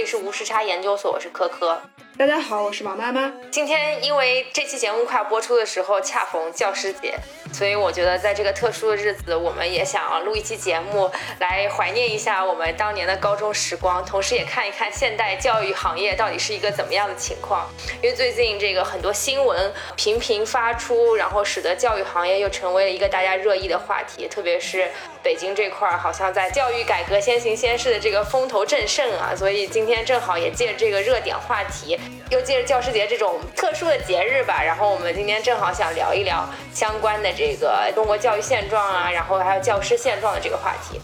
这里是无时差研究所，我是科科。大家好，我是王妈妈。今天因为这期节目快要播出的时候，恰逢教师节，所以我觉得在这个特殊的日子，我们也想录一期节目来怀念一下我们当年的高中时光，同时也看一看现代教育行业到底是一个怎么样的情况。因为最近这个很多新闻频频发出，然后使得教育行业又成为了一个大家热议的话题，特别是北京这块儿，好像在教育改革先行先试的这个风头正盛啊，所以今天正好也借着这个热点话题。又借着教师节这种特殊的节日吧，然后我们今天正好想聊一聊相关的这个中国教育现状啊，然后还有教师现状的这个话题。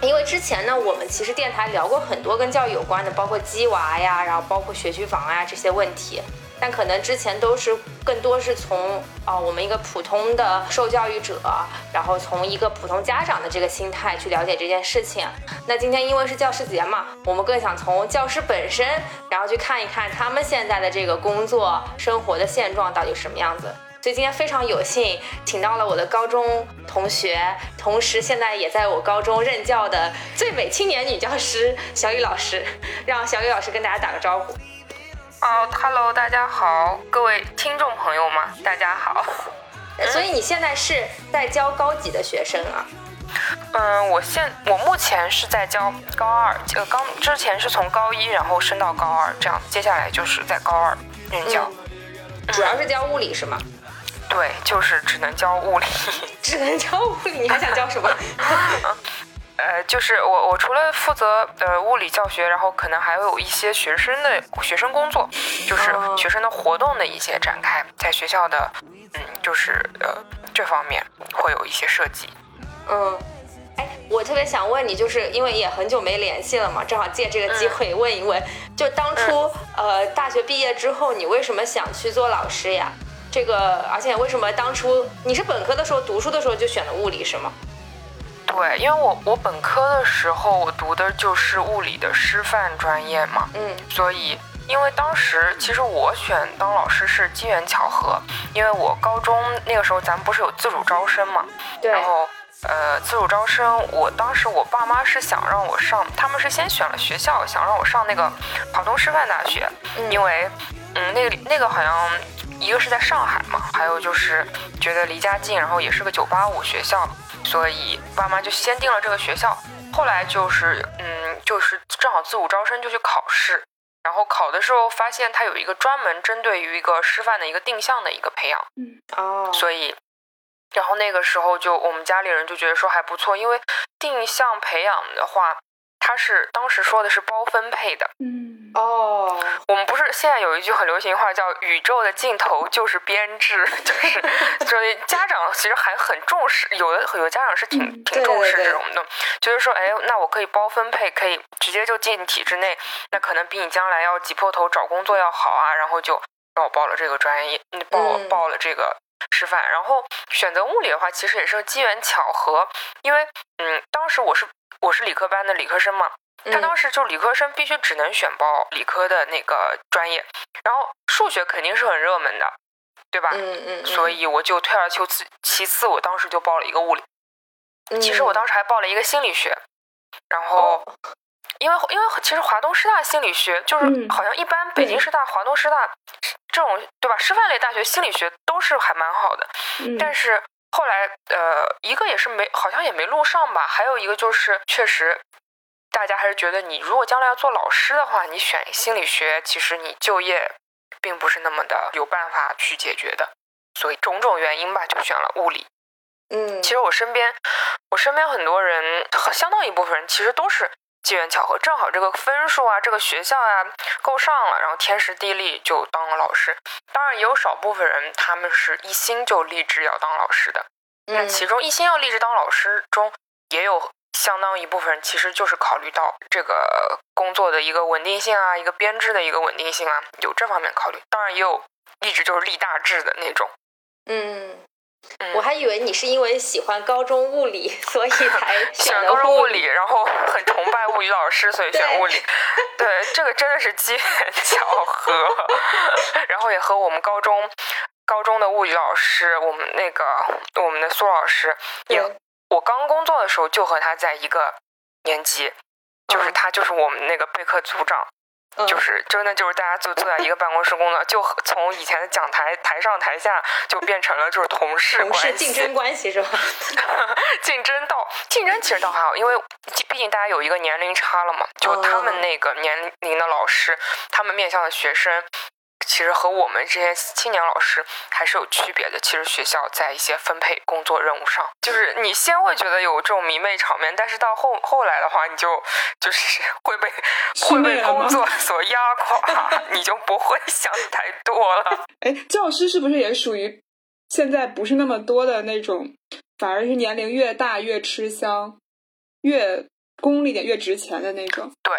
因为之前呢，我们其实电台聊过很多跟教育有关的，包括鸡娃呀，然后包括学区房啊这些问题。但可能之前都是更多是从啊我们一个普通的受教育者，然后从一个普通家长的这个心态去了解这件事情。那今天因为是教师节嘛，我们更想从教师本身，然后去看一看他们现在的这个工作生活的现状到底什么样子。所以今天非常有幸请到了我的高中同学，同时现在也在我高中任教的最美青年女教师小雨老师，让小雨老师跟大家打个招呼。哦，Hello，大家好，各位听众朋友们，大家好。所以你现在是在教高几的学生啊？嗯，我现我目前是在教高二，呃，刚之前是从高一然后升到高二，这样，接下来就是在高二任教。主要是教物理是吗？对，就是只能教物理。只能教物理，你还想教什么？呃，就是我，我除了负责呃物理教学，然后可能还有一些学生的学生工作，就是学生的活动的一些展开，在学校的，嗯，就是呃这方面会有一些设计。嗯，哎，我特别想问你，就是因为也很久没联系了嘛，正好借这个机会问一问，就当初呃大学毕业之后，你为什么想去做老师呀？这个，而且为什么当初你是本科的时候读书的时候就选了物理是吗？对，因为我我本科的时候我读的就是物理的师范专业嘛，嗯，所以因为当时其实我选当老师是机缘巧合，因为我高中那个时候咱们不是有自主招生嘛，对，然后呃自主招生，我当时我爸妈是想让我上，他们是先选了学校，想让我上那个华东师范大学，因为嗯那个那个好像一个是在上海嘛，还有就是觉得离家近，然后也是个九八五学校。所以爸妈就先定了这个学校，后来就是，嗯，就是正好自主招生就去考试，然后考的时候发现它有一个专门针对于一个师范的一个定向的一个培养，嗯，哦，所以，然后那个时候就我们家里人就觉得说还不错，因为定向培养的话。他是当时说的是包分配的，嗯。哦，我们不是现在有一句很流行话叫“宇宙的尽头就是编制”，就是所以家长其实还很重视，有的有的家长是挺挺重视这种的，就是说，哎，那我可以包分配，可以直接就进体制内，那可能比你将来要挤破头找工作要好啊，然后就让我报了这个专业，你报报了这个师范，然后选择物理的话，其实也是个机缘巧合，因为嗯，当时我是。我是理科班的理科生嘛，他当时就理科生必须只能选报理科的那个专业，然后数学肯定是很热门的，对吧？嗯嗯。所以我就退而求次，其次我当时就报了一个物理。其实我当时还报了一个心理学，然后因为因为其实华东师大心理学就是好像一般北京师大、华东师大这种对吧？师范类大学心理学都是还蛮好的，但是。后来，呃，一个也是没，好像也没录上吧。还有一个就是，确实，大家还是觉得你如果将来要做老师的话，你选心理学，其实你就业并不是那么的有办法去解决的。所以种种原因吧，就选了物理。嗯，其实我身边，我身边很多人，相当一部分人其实都是。机缘巧合，正好这个分数啊，这个学校啊够上了，然后天时地利就当了老师。当然也有少部分人，他们是一心就立志要当老师的。那其中一心要立志当老师中，也有相当一部分人其实就是考虑到这个工作的一个稳定性啊，一个编制的一个稳定性啊，有这方面考虑。当然也有立志就是立大志的那种。嗯。我还以为你是因为喜欢高中物理，所以 才选高中物理，然后很崇拜物理老师，所以选物理。对，这个真的是机缘巧合。然后也和我们高中高中的物理老师，我们那个我们的苏老师，也我刚工作的时候就和他在一个年级。就是他就是我们那个备课组长。就是真的就是大家就坐在一个办公室工作，就从以前的讲台台上台下就变成了就是同事关系、竞争关系是吧？竞争到竞争其实倒还好，因为毕竟大家有一个年龄差了嘛。就他们那个年龄的老师，他们面向的学生。其实和我们这些青年老师还是有区别的。其实学校在一些分配工作任务上，就是你先会觉得有这种迷妹场面，但是到后后来的话，你就就是会被 会被工作所压垮，你就不会想太多了。哎，教师是不是也属于现在不是那么多的那种，反而是年龄越大越吃香，越功利点越值钱的那种？对。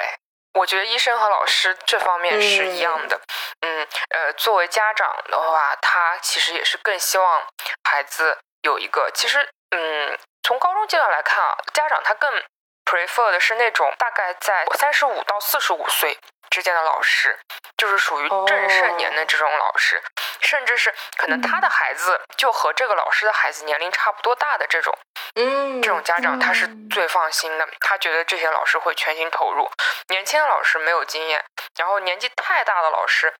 我觉得医生和老师这方面是一样的，嗯，呃，作为家长的话，他其实也是更希望孩子有一个，其实，嗯，从高中阶段来看啊，家长他更 prefer 的是那种大概在三十五到四十五岁。之间的老师，就是属于正盛年的这种老师，甚至是可能他的孩子就和这个老师的孩子年龄差不多大的这种，嗯，这种家长他是最放心的，他觉得这些老师会全心投入。年轻的老师没有经验，然后年纪太大的老师，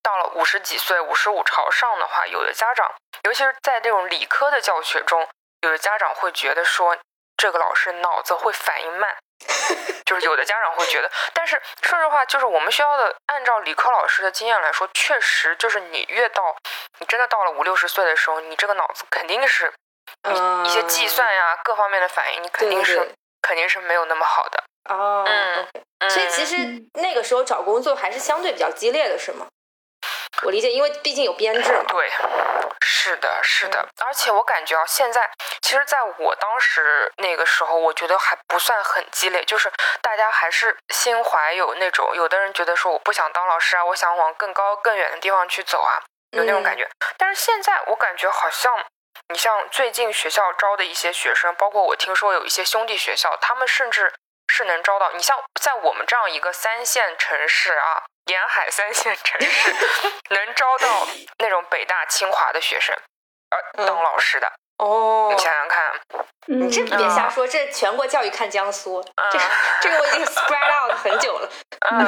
到了五十几岁、五十五朝上的话，有的家长，尤其是在这种理科的教学中，有的家长会觉得说，这个老师脑子会反应慢。就是有的家长会觉得，但是说实话，就是我们学校的按照理科老师的经验来说，确实就是你越到你真的到了五六十岁的时候，你这个脑子肯定是一些计算呀各方面的反应，你肯定是肯定是没有那么好的哦。嗯，所以其实那个时候找工作还是相对比较激烈的，是吗？我理解，因为毕竟有编制嘛。对，是的，是的。而且我感觉啊，现在其实在我当时那个时候，我觉得还不算很激烈，就是大家还是心怀有那种，有的人觉得说我不想当老师啊，我想往更高更远的地方去走啊，有那种感觉。但是现在我感觉好像，你像最近学校招的一些学生，包括我听说有一些兄弟学校，他们甚至是能招到。你像在我们这样一个三线城市啊。沿海三线城市 能招到那种北大清华的学生，呃，当老师的哦，你想想看，你这别瞎说，这全国教育看江苏，这个 这个我已经 spread out 很久了。嗯，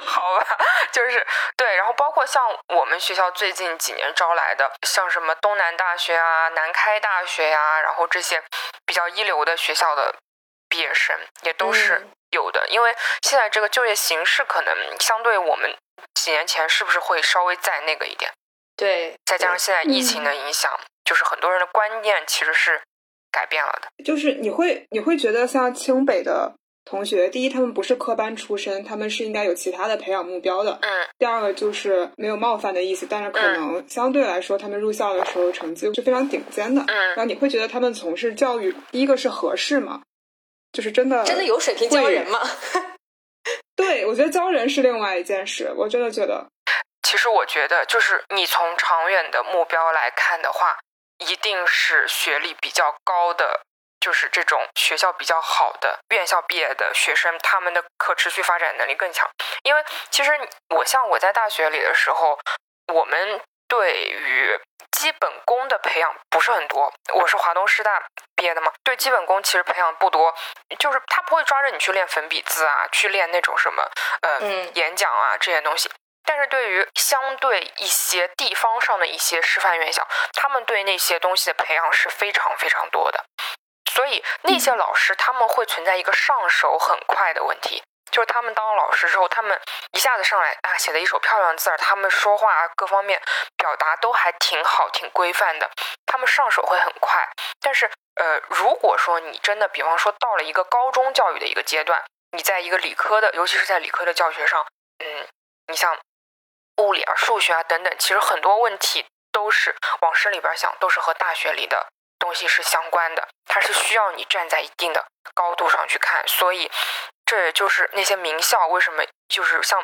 好吧，就是对，然后包括像我们学校最近几年招来的，像什么东南大学啊、南开大学呀，然后这些比较一流的学校的毕业生也都是。有的，因为现在这个就业形势可能相对我们几年前是不是会稍微再那个一点？对，再加上现在疫情的影响，就是很多人的观念其实是改变了的。就是你会你会觉得像清北的同学，第一他们不是科班出身，他们是应该有其他的培养目标的。嗯。第二个就是没有冒犯的意思，但是可能相对来说，他们入校的时候成绩是非常顶尖的。嗯。然后你会觉得他们从事教育，第一个是合适吗？就是真的，真的有水平教人吗？对，我觉得教人是另外一件事。我真的觉得，其实我觉得，就是你从长远的目标来看的话，一定是学历比较高的，就是这种学校比较好的院校毕业的学生，他们的可持续发展能力更强。因为其实我像我在大学里的时候，我们对于基本功的培养不是很多，我是华东师大毕业的嘛，对基本功其实培养不多，就是他不会抓着你去练粉笔字啊，去练那种什么呃演讲啊这些东西。但是对于相对一些地方上的一些师范院校，他们对那些东西的培养是非常非常多的，所以那些老师他们会存在一个上手很快的问题。就是他们当了老师之后，他们一下子上来啊，写的一手漂亮字儿，他们说话各方面表达都还挺好、挺规范的，他们上手会很快。但是，呃，如果说你真的，比方说到了一个高中教育的一个阶段，你在一个理科的，尤其是在理科的教学上，嗯，你像物理啊、数学啊等等，其实很多问题都是往深里边想，都是和大学里的东西是相关的，它是需要你站在一定的高度上去看，所以。这也就是那些名校为什么就是像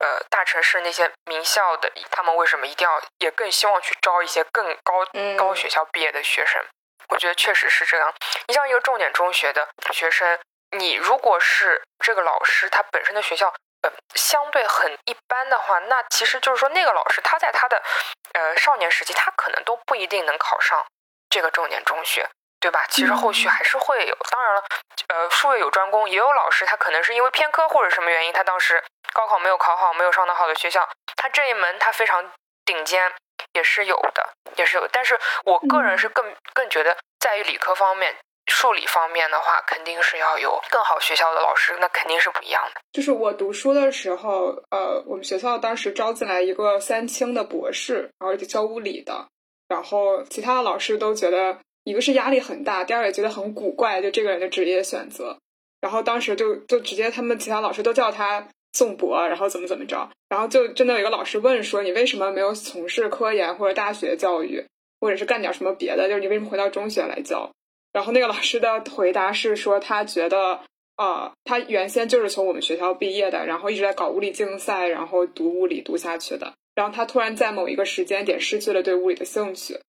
呃大城市那些名校的，他们为什么一定要也更希望去招一些更高高学校毕业的学生？我觉得确实是这样。你像一个重点中学的学生，你如果是这个老师他本身的学校呃相对很一般的话，那其实就是说那个老师他在他的呃少年时期，他可能都不一定能考上这个重点中学。对吧？其实后续还是会有。当然了，呃，术业有专攻，也有老师他可能是因为偏科或者什么原因，他当时高考没有考好，没有上到好的学校，他这一门他非常顶尖，也是有的，也是有。但是我个人是更更觉得，在于理科方面。数理方面的话，肯定是要有更好学校的老师，那肯定是不一样的。就是我读书的时候，呃，我们学校当时招进来一个三清的博士，然后教物理的，然后其他的老师都觉得，一个是压力很大，第二个觉得很古怪，就这个人的职业选择。然后当时就就直接他们其他老师都叫他宋博，然后怎么怎么着，然后就真的有一个老师问说，你为什么没有从事科研或者大学教育，或者是干点什么别的？就是你为什么回到中学来教？然后那个老师的回答是说，他觉得，啊，他原先就是从我们学校毕业的，然后一直在搞物理竞赛，然后读物理读下去的。然后他突然在某一个时间点失去了对物理的兴趣。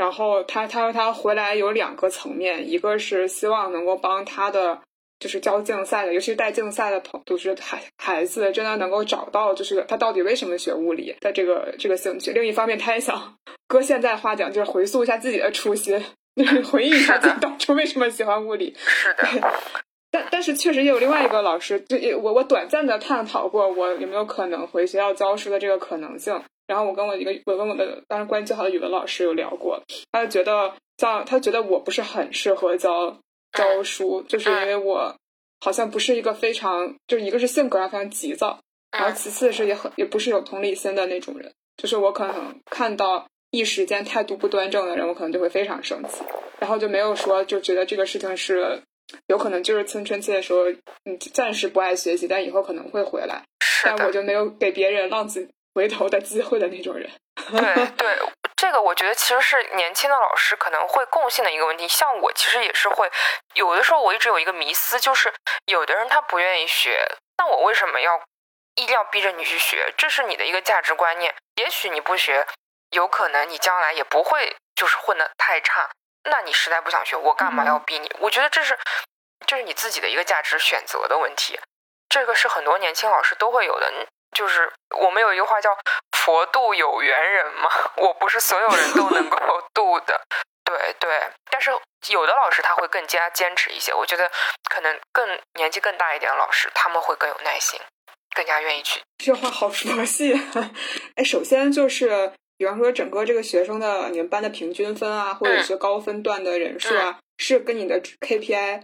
然后他他说他回来有两个层面，一个是希望能够帮他的就是教竞赛的，尤其是带竞赛的朋，就是孩孩子真的能够找到就是他到底为什么学物理的这个这个兴趣。另一方面，他也想搁现在话讲，就是回溯一下自己的初心。就是 回忆一下自己当初为什么喜欢物理。是的，但但是确实也有另外一个老师，就我我短暂的探讨过我有没有可能回学校教书的这个可能性。然后我跟我一个我跟我的当时关系最好的语文老师有聊过，他就觉得像他觉得我不是很适合教教书，就是因为我好像不是一个非常就是一个是性格上非常急躁，然后其次是也很也不是有同理心的那种人，就是我可能看到。一时间态度不端正的人，我可能就会非常生气，然后就没有说就觉得这个事情是有可能就是青春期的时候，你，暂时不爱学习，但以后可能会回来。但我就没有给别人浪子回头的机会的那种人。对对，这个我觉得其实是年轻的老师可能会共性的一个问题。像我其实也是会有的时候，我一直有一个迷思，就是有的人他不愿意学，那我为什么要一定要逼着你去学？这是你的一个价值观念。也许你不学。有可能你将来也不会就是混得太差，那你实在不想学，我干嘛要逼你？我觉得这是这是你自己的一个价值选择的问题，这个是很多年轻老师都会有的。就是我们有一句话叫“佛度有缘人”嘛，我不是所有人都能够 度的，对对。但是有的老师他会更加坚持一些，我觉得可能更年纪更大一点的老师他们会更有耐心，更加愿意去。这话好佛系，哎，首先就是。比方说，整个这个学生的你们班的平均分啊，或者是高分段的人数啊，是跟你的 KPI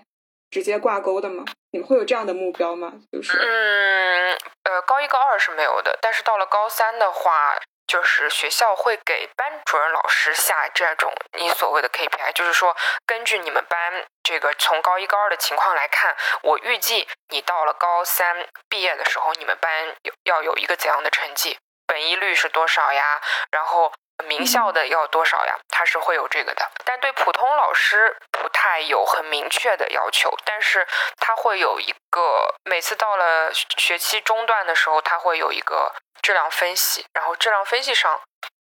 直接挂钩的吗？你们会有这样的目标吗？就是嗯呃，高一高二是没有的，但是到了高三的话，就是学校会给班主任老师下这种你所谓的 KPI，就是说根据你们班这个从高一高二的情况来看，我预计你到了高三毕业的时候，你们班有要有一个怎样的成绩。本一率是多少呀？然后名校的要多少呀？它是会有这个的，但对普通老师不太有很明确的要求，但是它会有一个每次到了学期中段的时候，它会有一个质量分析，然后质量分析上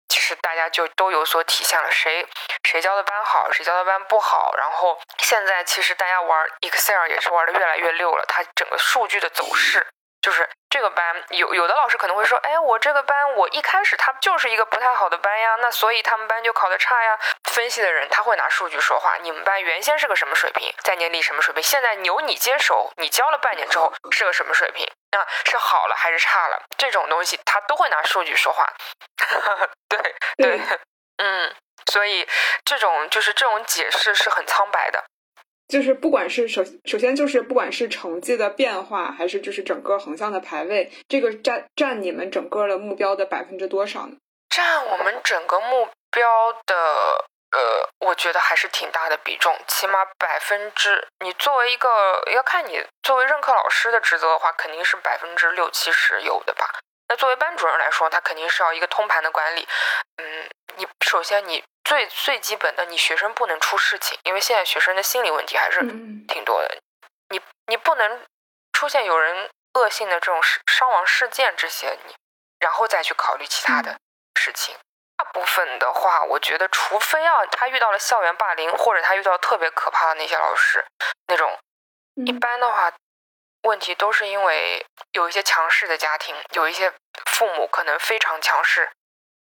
其实大家就都有所体现了，谁谁教的班好，谁教的班不好。然后现在其实大家玩 Excel 也是玩的越来越溜了，它整个数据的走势。就是这个班有有的老师可能会说，哎，我这个班我一开始他就是一个不太好的班呀，那所以他们班就考的差呀。分析的人他会拿数据说话，你们班原先是个什么水平，在年里什么水平，现在由你接手，你教了半年之后是个什么水平啊？是好了还是差了？这种东西他都会拿数据说话。对对，嗯，所以这种就是这种解释是很苍白的。就是不管是首首先就是不管是成绩的变化，还是就是整个横向的排位，这个占占你们整个的目标的百分之多少呢？占我们整个目标的呃，我觉得还是挺大的比重，起码百分之你作为一个要看你作为任课老师的职责的话，肯定是百分之六七十有的吧。那作为班主任来说，他肯定是要一个通盘的管理。嗯，你首先你。最最基本的，你学生不能出事情，因为现在学生的心理问题还是挺多的。你你不能出现有人恶性的这种伤亡事件这些，你然后再去考虑其他的事情。大部分的话，我觉得，除非啊，他遇到了校园霸凌，或者他遇到特别可怕的那些老师，那种一般的话，问题都是因为有一些强势的家庭，有一些父母可能非常强势，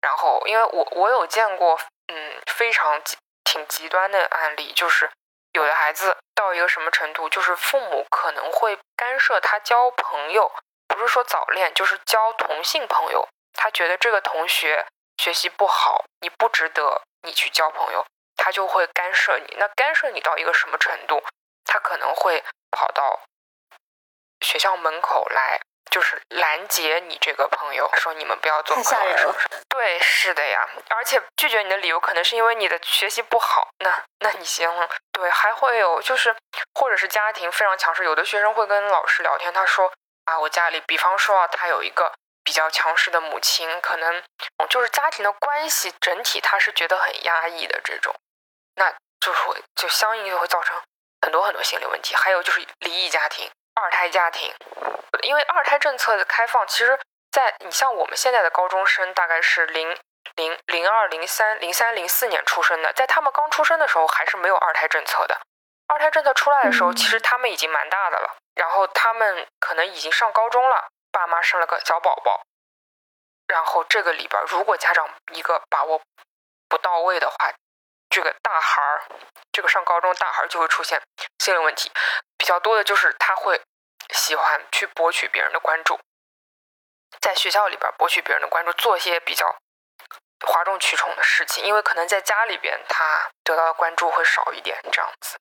然后因为我我有见过。嗯，非常极挺极端的案例，就是有的孩子到一个什么程度，就是父母可能会干涉他交朋友，不是说早恋，就是交同性朋友。他觉得这个同学学习不好，你不值得你去交朋友，他就会干涉你。那干涉你到一个什么程度？他可能会跑到学校门口来。就是拦截你这个朋友，说你们不要做朋友，是不是？对，是的呀。而且拒绝你的理由可能是因为你的学习不好。那那你行？对，还会有就是，或者是家庭非常强势。有的学生会跟老师聊天，他说啊，我家里，比方说啊，他有一个比较强势的母亲，可能就是家庭的关系整体他是觉得很压抑的这种，那就是会就相应就会造成很多很多心理问题。还有就是离异家庭。二胎家庭，因为二胎政策的开放，其实，在你像我们现在的高中生，大概是零零零二零三零三零四年出生的，在他们刚出生的时候，还是没有二胎政策的。二胎政策出来的时候，其实他们已经蛮大的了，然后他们可能已经上高中了，爸妈生了个小宝宝，然后这个里边，如果家长一个把握不到位的话，这个大孩儿，这个上高中大孩儿就会出现心理问题。比较多的就是他会喜欢去博取别人的关注，在学校里边博取别人的关注，做一些比较哗众取宠的事情，因为可能在家里边他得到的关注会少一点，这样子。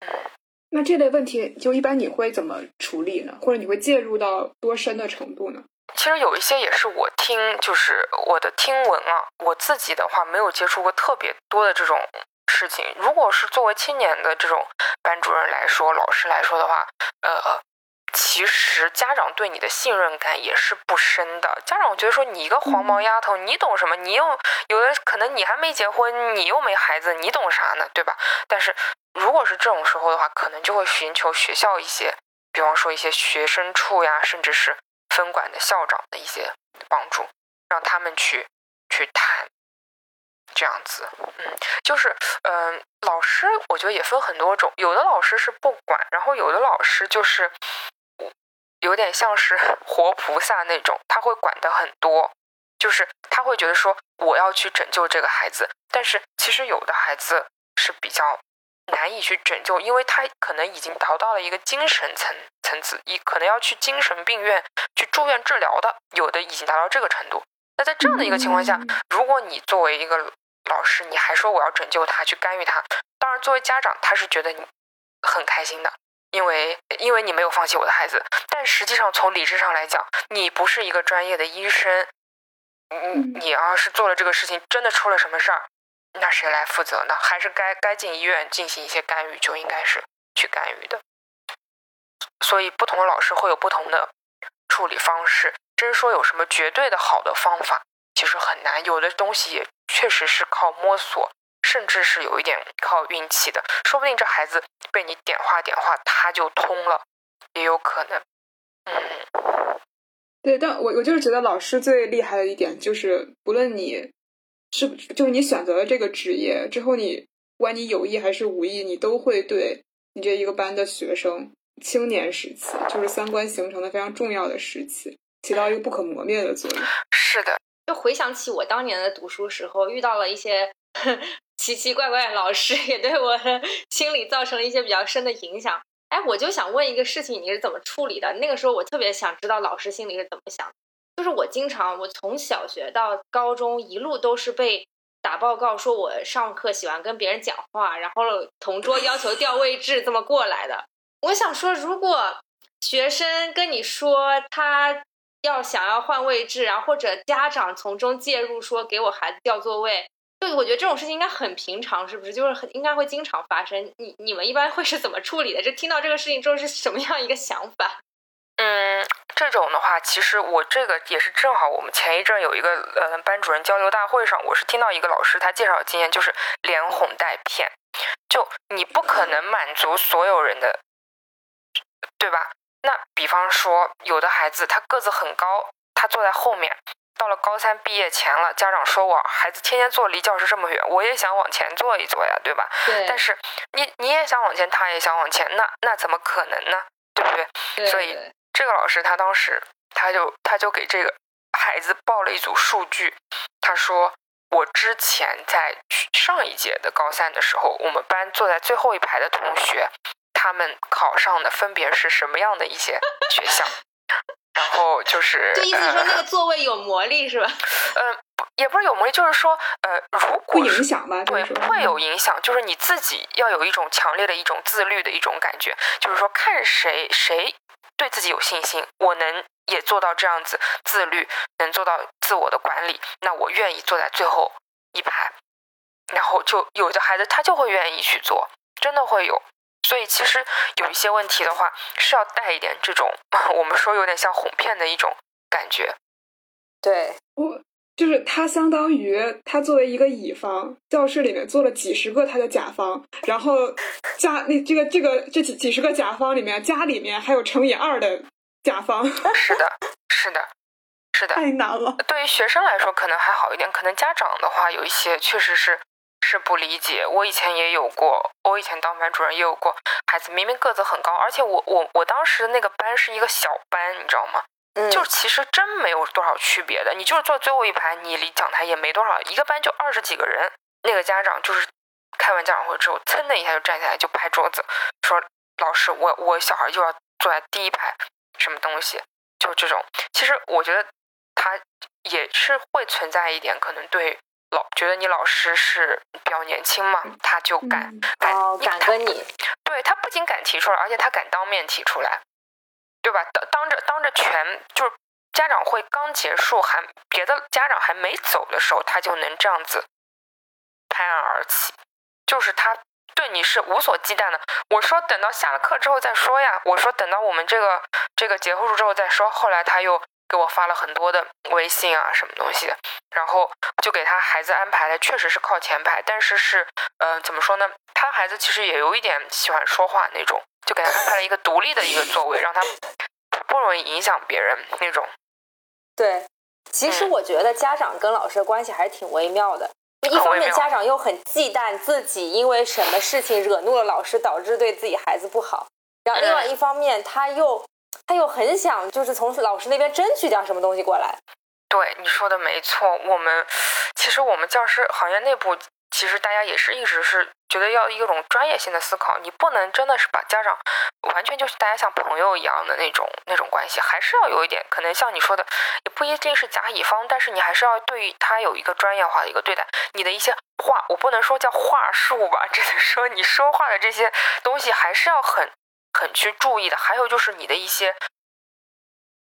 嗯，那这类问题就一般你会怎么处理呢？或者你会介入到多深的程度呢？其实有一些也是我听，就是我的听闻啊，我自己的话没有接触过特别多的这种。事情，如果是作为青年的这种班主任来说，老师来说的话，呃，其实家长对你的信任感也是不深的。家长觉得说你一个黄毛丫头，你懂什么？你又有的可能你还没结婚，你又没孩子，你懂啥呢？对吧？但是如果是这种时候的话，可能就会寻求学校一些，比方说一些学生处呀，甚至是分管的校长的一些帮助，让他们去去谈。这样子，嗯，就是，嗯，老师，我觉得也分很多种，有的老师是不管，然后有的老师就是有点像是 活菩萨那种，他会管的很多，就是他会觉得说我要去拯救这个孩子，但是其实有的孩子是比较难以去拯救，因为他可能已经达到了一个精神层层次，一可能要去精神病院去住院治疗的，有的已经达到这个程度。那在这样的一个情况下，如果你作为一个老师，你还说我要拯救他，去干预他。当然，作为家长，他是觉得你很开心的，因为因为你没有放弃我的孩子。但实际上，从理智上来讲，你不是一个专业的医生，你你要是做了这个事情，真的出了什么事儿，那谁来负责呢？还是该该进医院进行一些干预，就应该是去干预的。所以，不同的老师会有不同的处理方式。真说有什么绝对的好的方法？其实很难，有的东西也确实是靠摸索，甚至是有一点靠运气的。说不定这孩子被你点化点化，他就通了，也有可能。嗯，对，但我我就是觉得老师最厉害的一点就是，不论你是就是你选择了这个职业之后，你不管你有意还是无意，你都会对你这一个班的学生，青年时期就是三观形成的非常重要的时期，起到一个不可磨灭的作用。是的。就回想起我当年的读书时候，遇到了一些 奇奇怪怪的老师，也对我的 心理造成了一些比较深的影响。哎，我就想问一个事情，你是怎么处理的？那个时候我特别想知道老师心里是怎么想。就是我经常，我从小学到高中一路都是被打报告，说我上课喜欢跟别人讲话，然后同桌要求调位置，这么过来的。我想说，如果学生跟你说他。要想要换位置，然后或者家长从中介入，说给我孩子调座位，就我觉得这种事情应该很平常，是不是？就是很应该会经常发生。你你们一般会是怎么处理的？就听到这个事情之后是什么样一个想法？嗯，这种的话，其实我这个也是正好，我们前一阵有一个呃班主任交流大会上，我是听到一个老师他介绍经验，就是连哄带骗，就你不可能满足所有人的，对吧？那比方说，有的孩子他个子很高，他坐在后面，到了高三毕业前了，家长说我孩子天天坐离教室这么远，我也想往前坐一坐呀，对吧？对。但是你你也想往前，他也想往前，那那怎么可能呢？对不对？对。所以这个老师他当时他就他就给这个孩子报了一组数据，他说我之前在上一届的高三的时候，我们班坐在最后一排的同学，他们考上的分别是什么样的一些学校？然后就是，就意思说那个座位有魔力是吧？嗯，也不是有魔力，就是说，呃，如果影响吧，对，会有影响，就是你自己要有一种强烈的一种自律的一种感觉，就是说看谁谁对自己有信心，我能也做到这样子自律，能做到自我的管理，那我愿意坐在最后一排，然后就有的孩子他就会愿意去做，真的会有。所以其实有一些问题的话，是要带一点这种 我们说有点像哄骗的一种感觉。对，我就是他相当于他作为一个乙方，教室里面坐了几十个他的甲方，然后家那这个这个这几几十个甲方里面，家里面还有乘以二的甲方。是的，是的，是的，太难了。对于学生来说可能还好一点，可能家长的话有一些确实是。是不理解，我以前也有过，我以前当班主任也有过，孩子明明个子很高，而且我我我当时那个班是一个小班，你知道吗？嗯，就其实真没有多少区别的，你就是坐最后一排，你离讲台也没多少，一个班就二十几个人，那个家长就是开完家长会之后，噌的一下就站起来就拍桌子，说老师，我我小孩就要坐在第一排，什么东西，就这种，其实我觉得他也是会存在一点可能对。老觉得你老师是比较年轻嘛，他就敢敢敢跟你，对他不仅敢提出来，而且他敢当面提出来，对吧？当当着当着全就是家长会刚结束，还别的家长还没走的时候，他就能这样子拍案而起，就是他对你是无所忌惮的。我说等到下了课之后再说呀，我说等到我们这个这个结束之后再说。后来他又。给我发了很多的微信啊，什么东西的，然后就给他孩子安排的，确实是靠前排，但是是，呃，怎么说呢？他孩子其实也有一点喜欢说话那种，就给他安排了一个独立的一个座位，让他不容易影响别人那种。对，其实我觉得家长跟老师的关系还是挺微妙的，一方面家长又很忌惮自己因为什么事情惹怒了老师，导致对自己孩子不好，然后另外一方面他又。他又很想，就是从老师那边争取点什么东西过来。对，你说的没错。我们其实我们教师行业内部，其实大家也是一直是觉得要一种专业性的思考。你不能真的是把家长完全就是大家像朋友一样的那种那种关系，还是要有一点可能像你说的，也不一定是甲乙方，但是你还是要对他有一个专业化的一个对待。你的一些话，我不能说叫话术吧，只能说你说话的这些东西还是要很。很去注意的，还有就是你的一些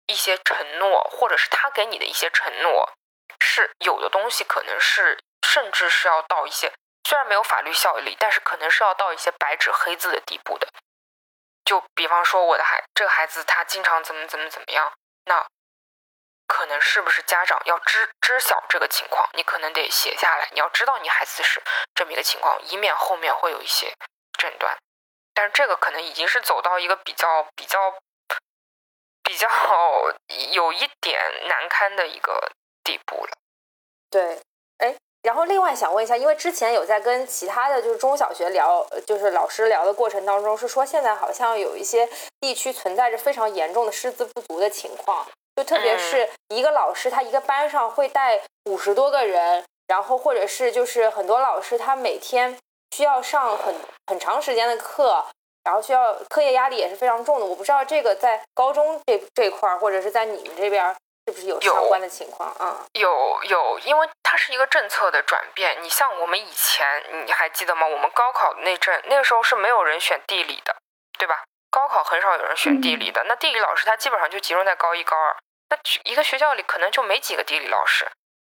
一些承诺，或者是他给你的一些承诺，是有的东西可能是甚至是要到一些虽然没有法律效力，但是可能是要到一些白纸黑字的地步的。就比方说我的孩这个孩子他经常怎么怎么怎么样，那可能是不是家长要知知晓这个情况，你可能得写下来，你要知道你孩子是这么一个情况，以免后面会有一些诊断。但是这个可能已经是走到一个比较比较比较有一点难堪的一个地步了。对，哎，然后另外想问一下，因为之前有在跟其他的就是中小学聊，就是老师聊的过程当中，是说现在好像有一些地区存在着非常严重的师资不足的情况，就特别是一个老师他一个班上会带五十多个人，然后或者是就是很多老师他每天。需要上很很长时间的课，然后需要课业压力也是非常重的。我不知道这个在高中这这块儿，或者是在你们这边是不是有相关的情况啊？有有，因为它是一个政策的转变。你像我们以前，你还记得吗？我们高考那阵，那个时候是没有人选地理的，对吧？高考很少有人选地理的。那地理老师他基本上就集中在高一高二，那一个学校里可能就没几个地理老师。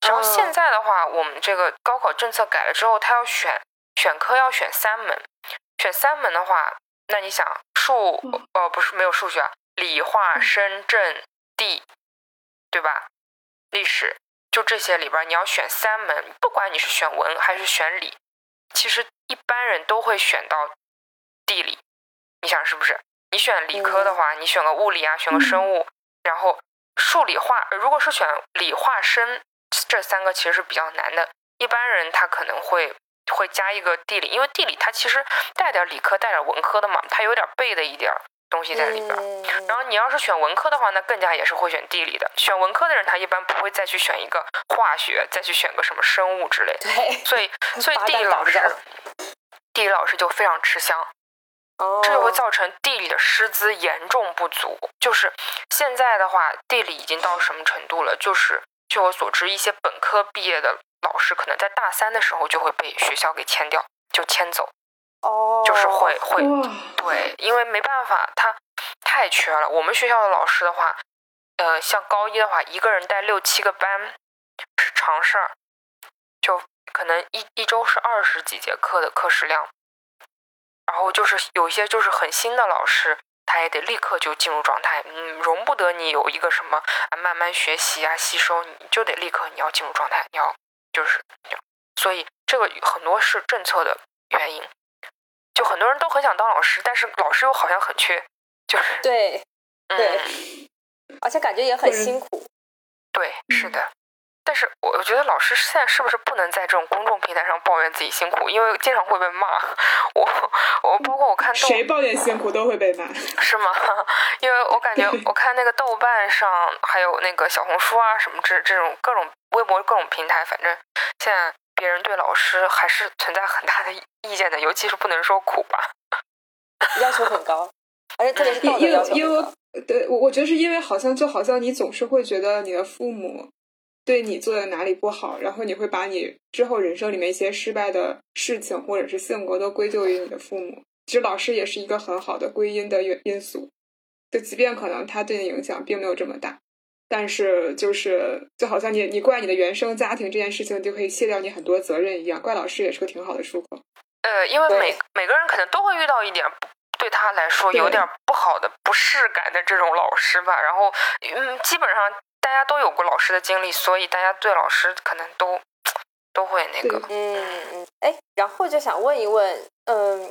然后现在的话，我们这个高考政策改了之后，他要选。选科要选三门，选三门的话，那你想数呃不是没有数学，理化生政地，对吧？历史就这些里边，你要选三门，不管你是选文还是选理，其实一般人都会选到地理。你想是不是？你选理科的话，你选个物理啊，选个生物，然后数理化，如果是选理化生这三个，其实是比较难的。一般人他可能会。会加一个地理，因为地理它其实带点理科、带点文科的嘛，它有点背的一点东西在里边。然后你要是选文科的话，那更加也是会选地理的。选文科的人他一般不会再去选一个化学，再去选个什么生物之类。对，所以 所以地理老师，地理老师就非常吃香。这就会造成地理的师资严重不足。就是现在的话，地理已经到什么程度了？就是据我所知，一些本科毕业的老师，可能在大三的时候就会被学校给签掉，就签走。哦，就是会会对，因为没办法，他太缺了。我们学校的老师的话，呃，像高一的话，一个人带六七个班是常事儿，就可能一一周是二十几节课的课时量。然后就是有一些就是很新的老师，他也得立刻就进入状态，嗯，容不得你有一个什么啊慢慢学习啊吸收，你就得立刻你要进入状态，你要就是，所以这个很多是政策的原因，就很多人都很想当老师，但是老师又好像很缺，就是对对，而且感觉也很辛苦，对，是的。但是我我觉得老师现在是不是不能在这种公众平台上抱怨自己辛苦，因为经常会被骂。我我包括我看谁抱怨辛苦都会被骂，是吗？因为我感觉我看那个豆瓣上还有那个小红书啊什么这这种各种微博各种平台，反正现在别人对老师还是存在很大的意见的，尤其是不能说苦吧，要求很高，而且特别是道德要求因为对我我觉得是因为好像就好像你总是会觉得你的父母。对你做的哪里不好，然后你会把你之后人生里面一些失败的事情或者是性格都归咎于你的父母。其实老师也是一个很好的归因的因因素，就即便可能他对你影响并没有这么大，但是就是就好像你你怪你的原生家庭这件事情就可以卸掉你很多责任一样，怪老师也是个挺好的出口。呃，因为每每个人可能都会遇到一点对他来说有点不好的不适感的这种老师吧，然后嗯，基本上。大家都有过老师的经历，所以大家对老师可能都都会那个。嗯嗯。哎，然后就想问一问，嗯，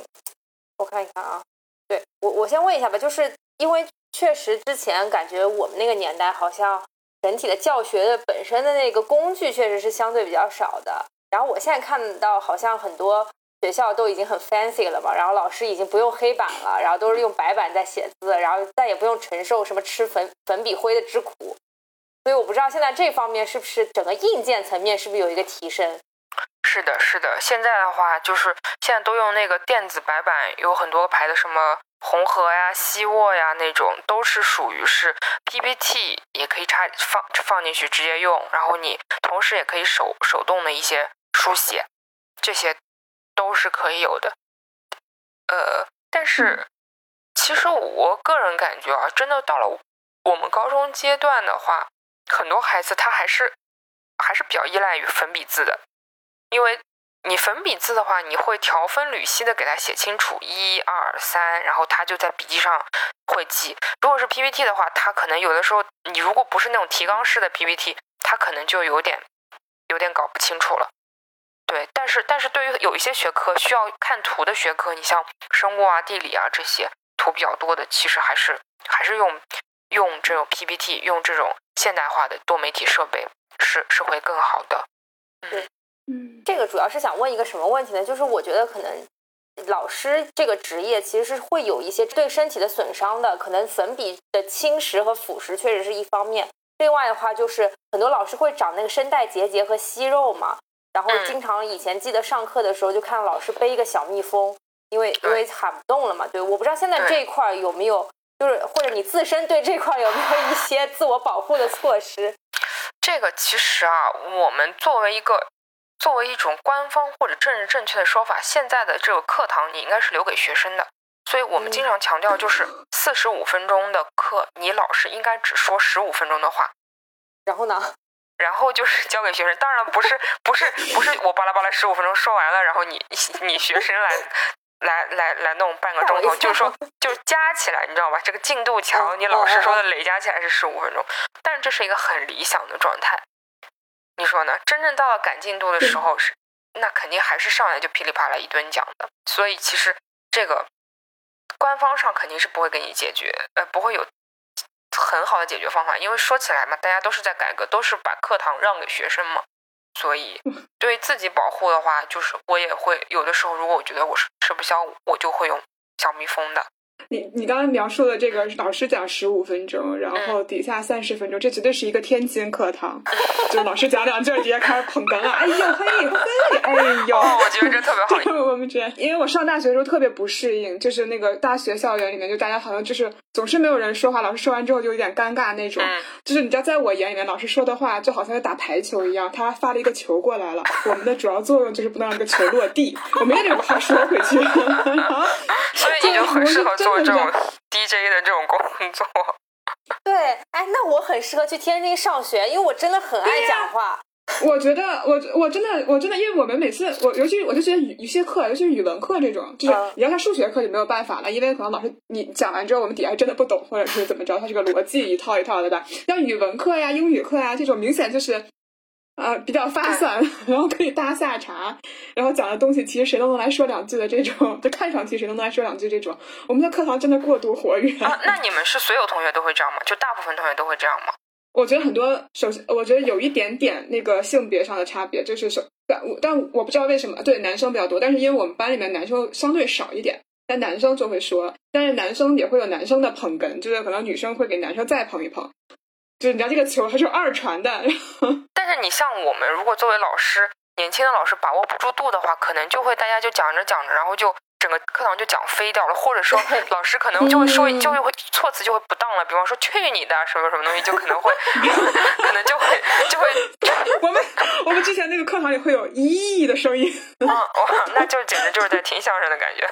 我看一看啊，对我我先问一下吧，就是因为确实之前感觉我们那个年代好像整体的教学的本身的那个工具确实是相对比较少的。然后我现在看到好像很多学校都已经很 fancy 了嘛，然后老师已经不用黑板了，然后都是用白板在写字，然后再也不用承受什么吃粉粉笔灰的之苦。所以我不知道现在这方面是不是整个硬件层面是不是有一个提升？是的，是的。现在的话，就是现在都用那个电子白板，有很多牌的，什么红河呀、希沃呀那种，都是属于是 PPT 也可以插放放进去直接用，然后你同时也可以手手动的一些书写，这些都是可以有的。呃，但是其实我个人感觉啊，真的到了我们高中阶段的话。很多孩子他还是还是比较依赖于粉笔字的，因为你粉笔字的话，你会条分缕析的给他写清楚一二三，然后他就在笔记上会记。如果是 PPT 的话，他可能有的时候你如果不是那种提纲式的 PPT，他可能就有点有点搞不清楚了。对，但是但是对于有一些学科需要看图的学科，你像生物啊、地理啊这些图比较多的，其实还是还是用。用这种 PPT，用这种现代化的多媒体设备是是会更好的。嗯，嗯，这个主要是想问一个什么问题呢？就是我觉得可能老师这个职业其实是会有一些对身体的损伤的，可能粉笔的侵蚀和腐蚀确实是一方面。另外的话，就是很多老师会长那个声带结节和息肉嘛，然后经常以前记得上课的时候就看到老师背一个小蜜蜂，因为因为喊不动了嘛。对，我不知道现在这一块有没有。就是或者你自身对这块有没有一些自我保护的措施？这个其实啊，我们作为一个作为一种官方或者政治正确的说法，现在的这个课堂你应该是留给学生的，所以我们经常强调就是四十五分钟的课，你老师应该只说十五分钟的话。然后呢？然后就是交给学生。当然，不是 不是不是我巴拉巴拉十五分钟说完了，然后你 你学生来。来来来弄半个钟头，就是说，就是加起来，你知道吧？这个进度条，你老师说的累加起来是十五分钟，但是这是一个很理想的状态，你说呢？真正到了赶进度的时候，是那肯定还是上来就噼里啪啦一顿讲的。所以其实这个官方上肯定是不会给你解决，呃，不会有很好的解决方法，因为说起来嘛，大家都是在改革，都是把课堂让给学生嘛。所以，对自己保护的话，就是我也会有的时候，如果我觉得我是吃不消，我就会用小蜜蜂的。你你刚刚描述的这个老师讲十五分钟，然后底下三十分钟，这绝对是一个天津课堂，就老师讲两句，底下开始捧哏了，哎呦嘿嘿，哎呦，我觉得这特别好。我们这，因为我上大学的时候特别不适应，就是那个大学校园里面，就大家好像就是总是没有人说话，老师说完之后就有点尴尬那种。就是你知道，在我眼里面，老师说的话就好像在打排球一样，他发了一个球过来了，我们的主要作用就是不能让这个球落地，我们也得把话说回去。所以你就很适合做。这种 DJ 的这种工作，对，哎，那我很适合去天津上学，因为我真的很爱讲话。我觉得，我我真的，我真的，因为我们每次，我尤其我就觉得语有些课，尤其是语文课这种，就是你要上数学课就没有办法了，因为可能老师你讲完之后，我们底下真的不懂，或者是怎么着，它这个逻辑一套一套的吧。像语文课呀、英语课呀这种，明显就是。啊，比较发散，然后可以搭下茬，然后讲的东西其实谁都能来说两句的这种，就看上去谁都能来说两句这种。我们的课堂真的过度活跃。啊，那你们是所有同学都会这样吗？就大部分同学都会这样吗？我觉得很多，首先我觉得有一点点那个性别上的差别，就是首但但我不知道为什么，对男生比较多，但是因为我们班里面男生相对少一点，但男生就会说，但是男生也会有男生的捧哏，就是可能女生会给男生再捧一捧。就是你知道这个球它是二传的，但是你像我们，如果作为老师，年轻的老师把握不住度的话，可能就会大家就讲着讲着，然后就。整个课堂就讲飞掉了，或者说老师可能就会说，就会措辞就会不当了。比方说“去你的”什么什么东西，就可能会，可能就会就会。我们我们之前那个课堂里会有咦的声音。哇，那就简直就是在听相声的感觉。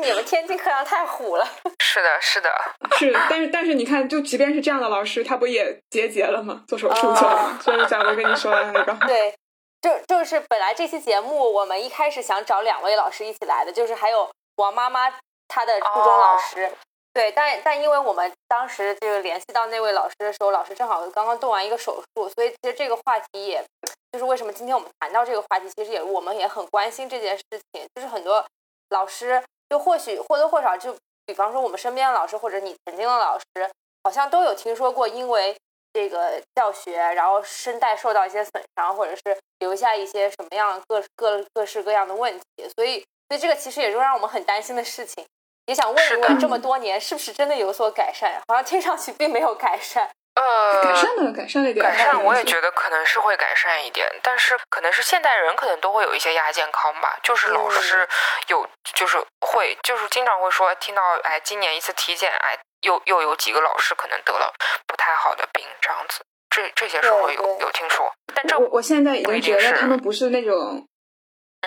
你们天津课堂太虎了。是的，是的，是。但是但是你看，就即便是这样的老师，他不也结节了吗？做手术去了吗？所以讲我跟你说的那个。对。就就是本来这期节目我们一开始想找两位老师一起来的，就是还有王妈妈她的初中老师，对，但但因为我们当时就是联系到那位老师的时候，老师正好刚刚动完一个手术，所以其实这个话题也就是为什么今天我们谈到这个话题，其实也我们也很关心这件事情，就是很多老师就或许或多或少就比方说我们身边的老师或者你曾经的老师，好像都有听说过因为。这个教学，然后声带受到一些损伤，或者是留下一些什么样各各各式各样的问题，所以，所以这个其实也是让我们很担心的事情，也想问一问，这么多年是不是真的有所改善？好像听上去并没有改善。呃，改善了，改善了一点。改善，我也觉得可能是会改善一点，但是可能是现代人可能都会有一些亚健康吧，就是老师有，就是会，就是经常会说听到，哎，今年一次体检，哎。又又有几个老师可能得了不太好的病，这样子，这这些时候有有听说，但这我我现在已经觉得他们不是那种，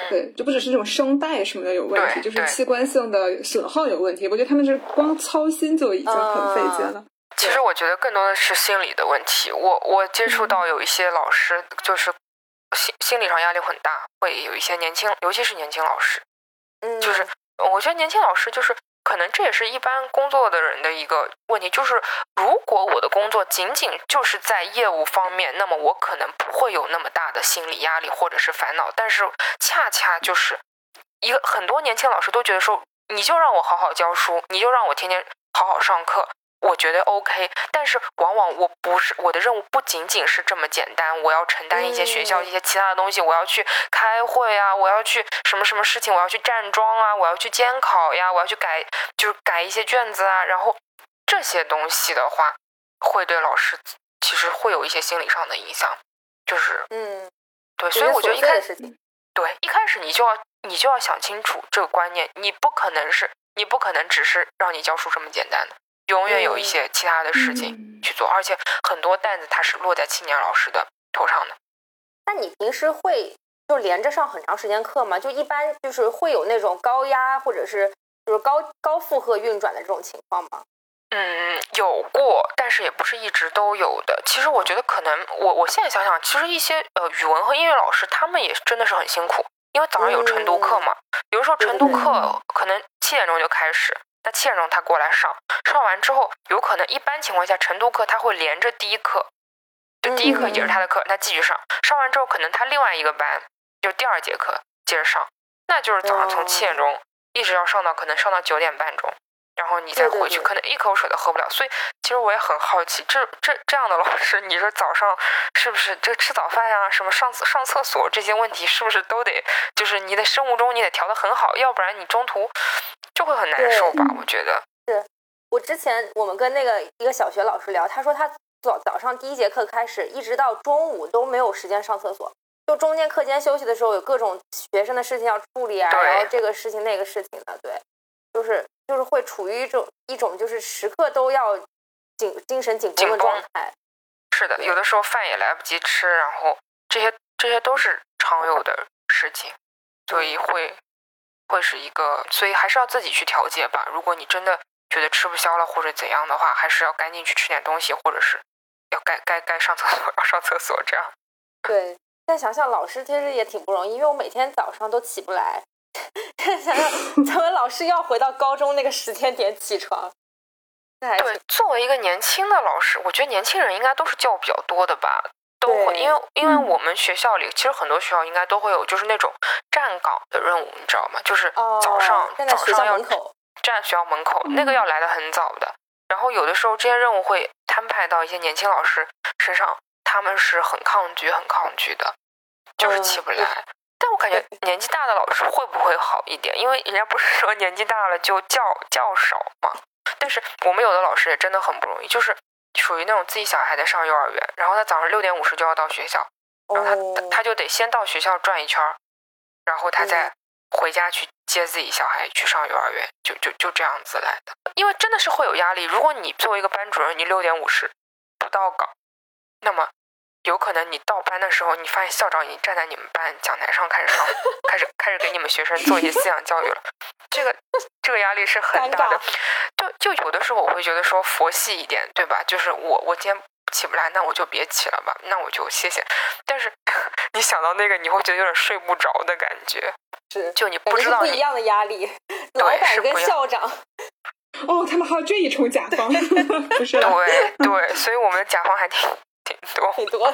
对，就不只是这种声带什么的有问题，就是器官性的损耗有问题。我觉得他们是光操心就已经很费劲了。其实我觉得更多的是心理的问题。我我接触到有一些老师，就是心心理上压力很大，会有一些年轻，尤其是年轻老师，嗯，就是我觉得年轻老师就是。可能这也是一般工作的人的一个问题，就是如果我的工作仅仅就是在业务方面，那么我可能不会有那么大的心理压力或者是烦恼。但是恰恰就是一个很多年轻老师都觉得说，你就让我好好教书，你就让我天天好好上课。我觉得 OK，但是往往我不是我的任务不仅仅是这么简单，我要承担一些学校一些其他的东西，我要去开会啊，我要去什么什么事情，我要去站桩啊，我要去监考呀，我要去改就是改一些卷子啊，然后这些东西的话，会对老师其实会有一些心理上的影响，就是嗯，对，所以我觉得一开始对一开始你就要你就要想清楚这个观念，你不可能是你不可能只是让你教书这么简单的。永远有一些其他的事情去做，而且很多担子它是落在青年老师的头上的。那你平时会就连着上很长时间课吗？就一般就是会有那种高压或者是就是高高负荷运转的这种情况吗？嗯，有过，但是也不是一直都有的。其实我觉得可能我我现在想想，其实一些呃语文和音乐老师他们也真的是很辛苦，因为早上有晨读课嘛，有的时候晨读课可能七点钟就开始。那七点钟他过来上，上完之后，有可能一般情况下晨读课他会连着第一课，就第一课也是他的课，他继续上，上完之后可能他另外一个班就第二节课接着上，那就是早上从七点钟一直要上到可能上到九点半钟，然后你再回去，可能一口水都喝不了。所以其实我也很好奇，这这这样的老师，你说早上是不是这吃早饭呀，什么上上厕所这些问题，是不是都得就是你的生物钟你得调的很好，要不然你中途就会很难受吧？我觉得是。我之前我们跟那个一个小学老师聊，他说他早早上第一节课开始，一直到中午都没有时间上厕所，就中间课间休息的时候有各种学生的事情要处理啊，然后这个事情那个事情的，对，就是就是会处于一种一种就是时刻都要紧精神紧绷的状态。是的，有的时候饭也来不及吃，然后这些这些都是常有的事情，所以会会是一个，所以还是要自己去调节吧。如果你真的。觉得吃不消了或者怎样的话，还是要赶紧去吃点东西，或者是要该该该上厕所 要上厕所这样。对，再想想老师其实也挺不容易，因为我每天早上都起不来。想 想咱们老师要回到高中那个时间点起床。对，作为一个年轻的老师，我觉得年轻人应该都是觉比较多的吧，都会因为因为我们学校里其实很多学校应该都会有就是那种站岗的任务，你知道吗？就是早上早上要。站学校门口，那个要来的很早的。然后有的时候这些任务会摊派到一些年轻老师身上，他们是很抗拒、很抗拒的，就是起不来。但我感觉年纪大的老师会不会好一点？因为人家不是说年纪大了就觉觉少嘛。但是我们有的老师也真的很不容易，就是属于那种自己小孩在上幼儿园，然后他早上六点五十就要到学校，然后他他就得先到学校转一圈然后他再。回家去接自己小孩去上幼儿园，就就就这样子来的。因为真的是会有压力。如果你作为一个班主任，你六点五十不到岗，那么有可能你到班的时候，你发现校长已经站在你们班讲台上开始上，开始开始给你们学生做一些思想教育了。这个这个压力是很大的。就就有的时候我会觉得说佛系一点，对吧？就是我我今天。起不来，那我就别起了吧，那我就谢谢。但是 你想到那个，你会觉得有点睡不着的感觉，是就你不知道不一样的压力。老板跟校长，哦，他们还有这一重甲方，不是？对对，所以我们的甲方还挺挺多挺多。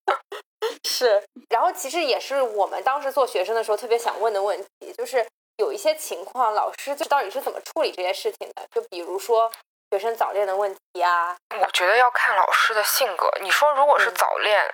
是，然后其实也是我们当时做学生的时候特别想问的问题，就是有一些情况，老师就到底是怎么处理这些事情的？就比如说。学生早恋的问题啊，我觉得要看老师的性格。你说如果是早恋，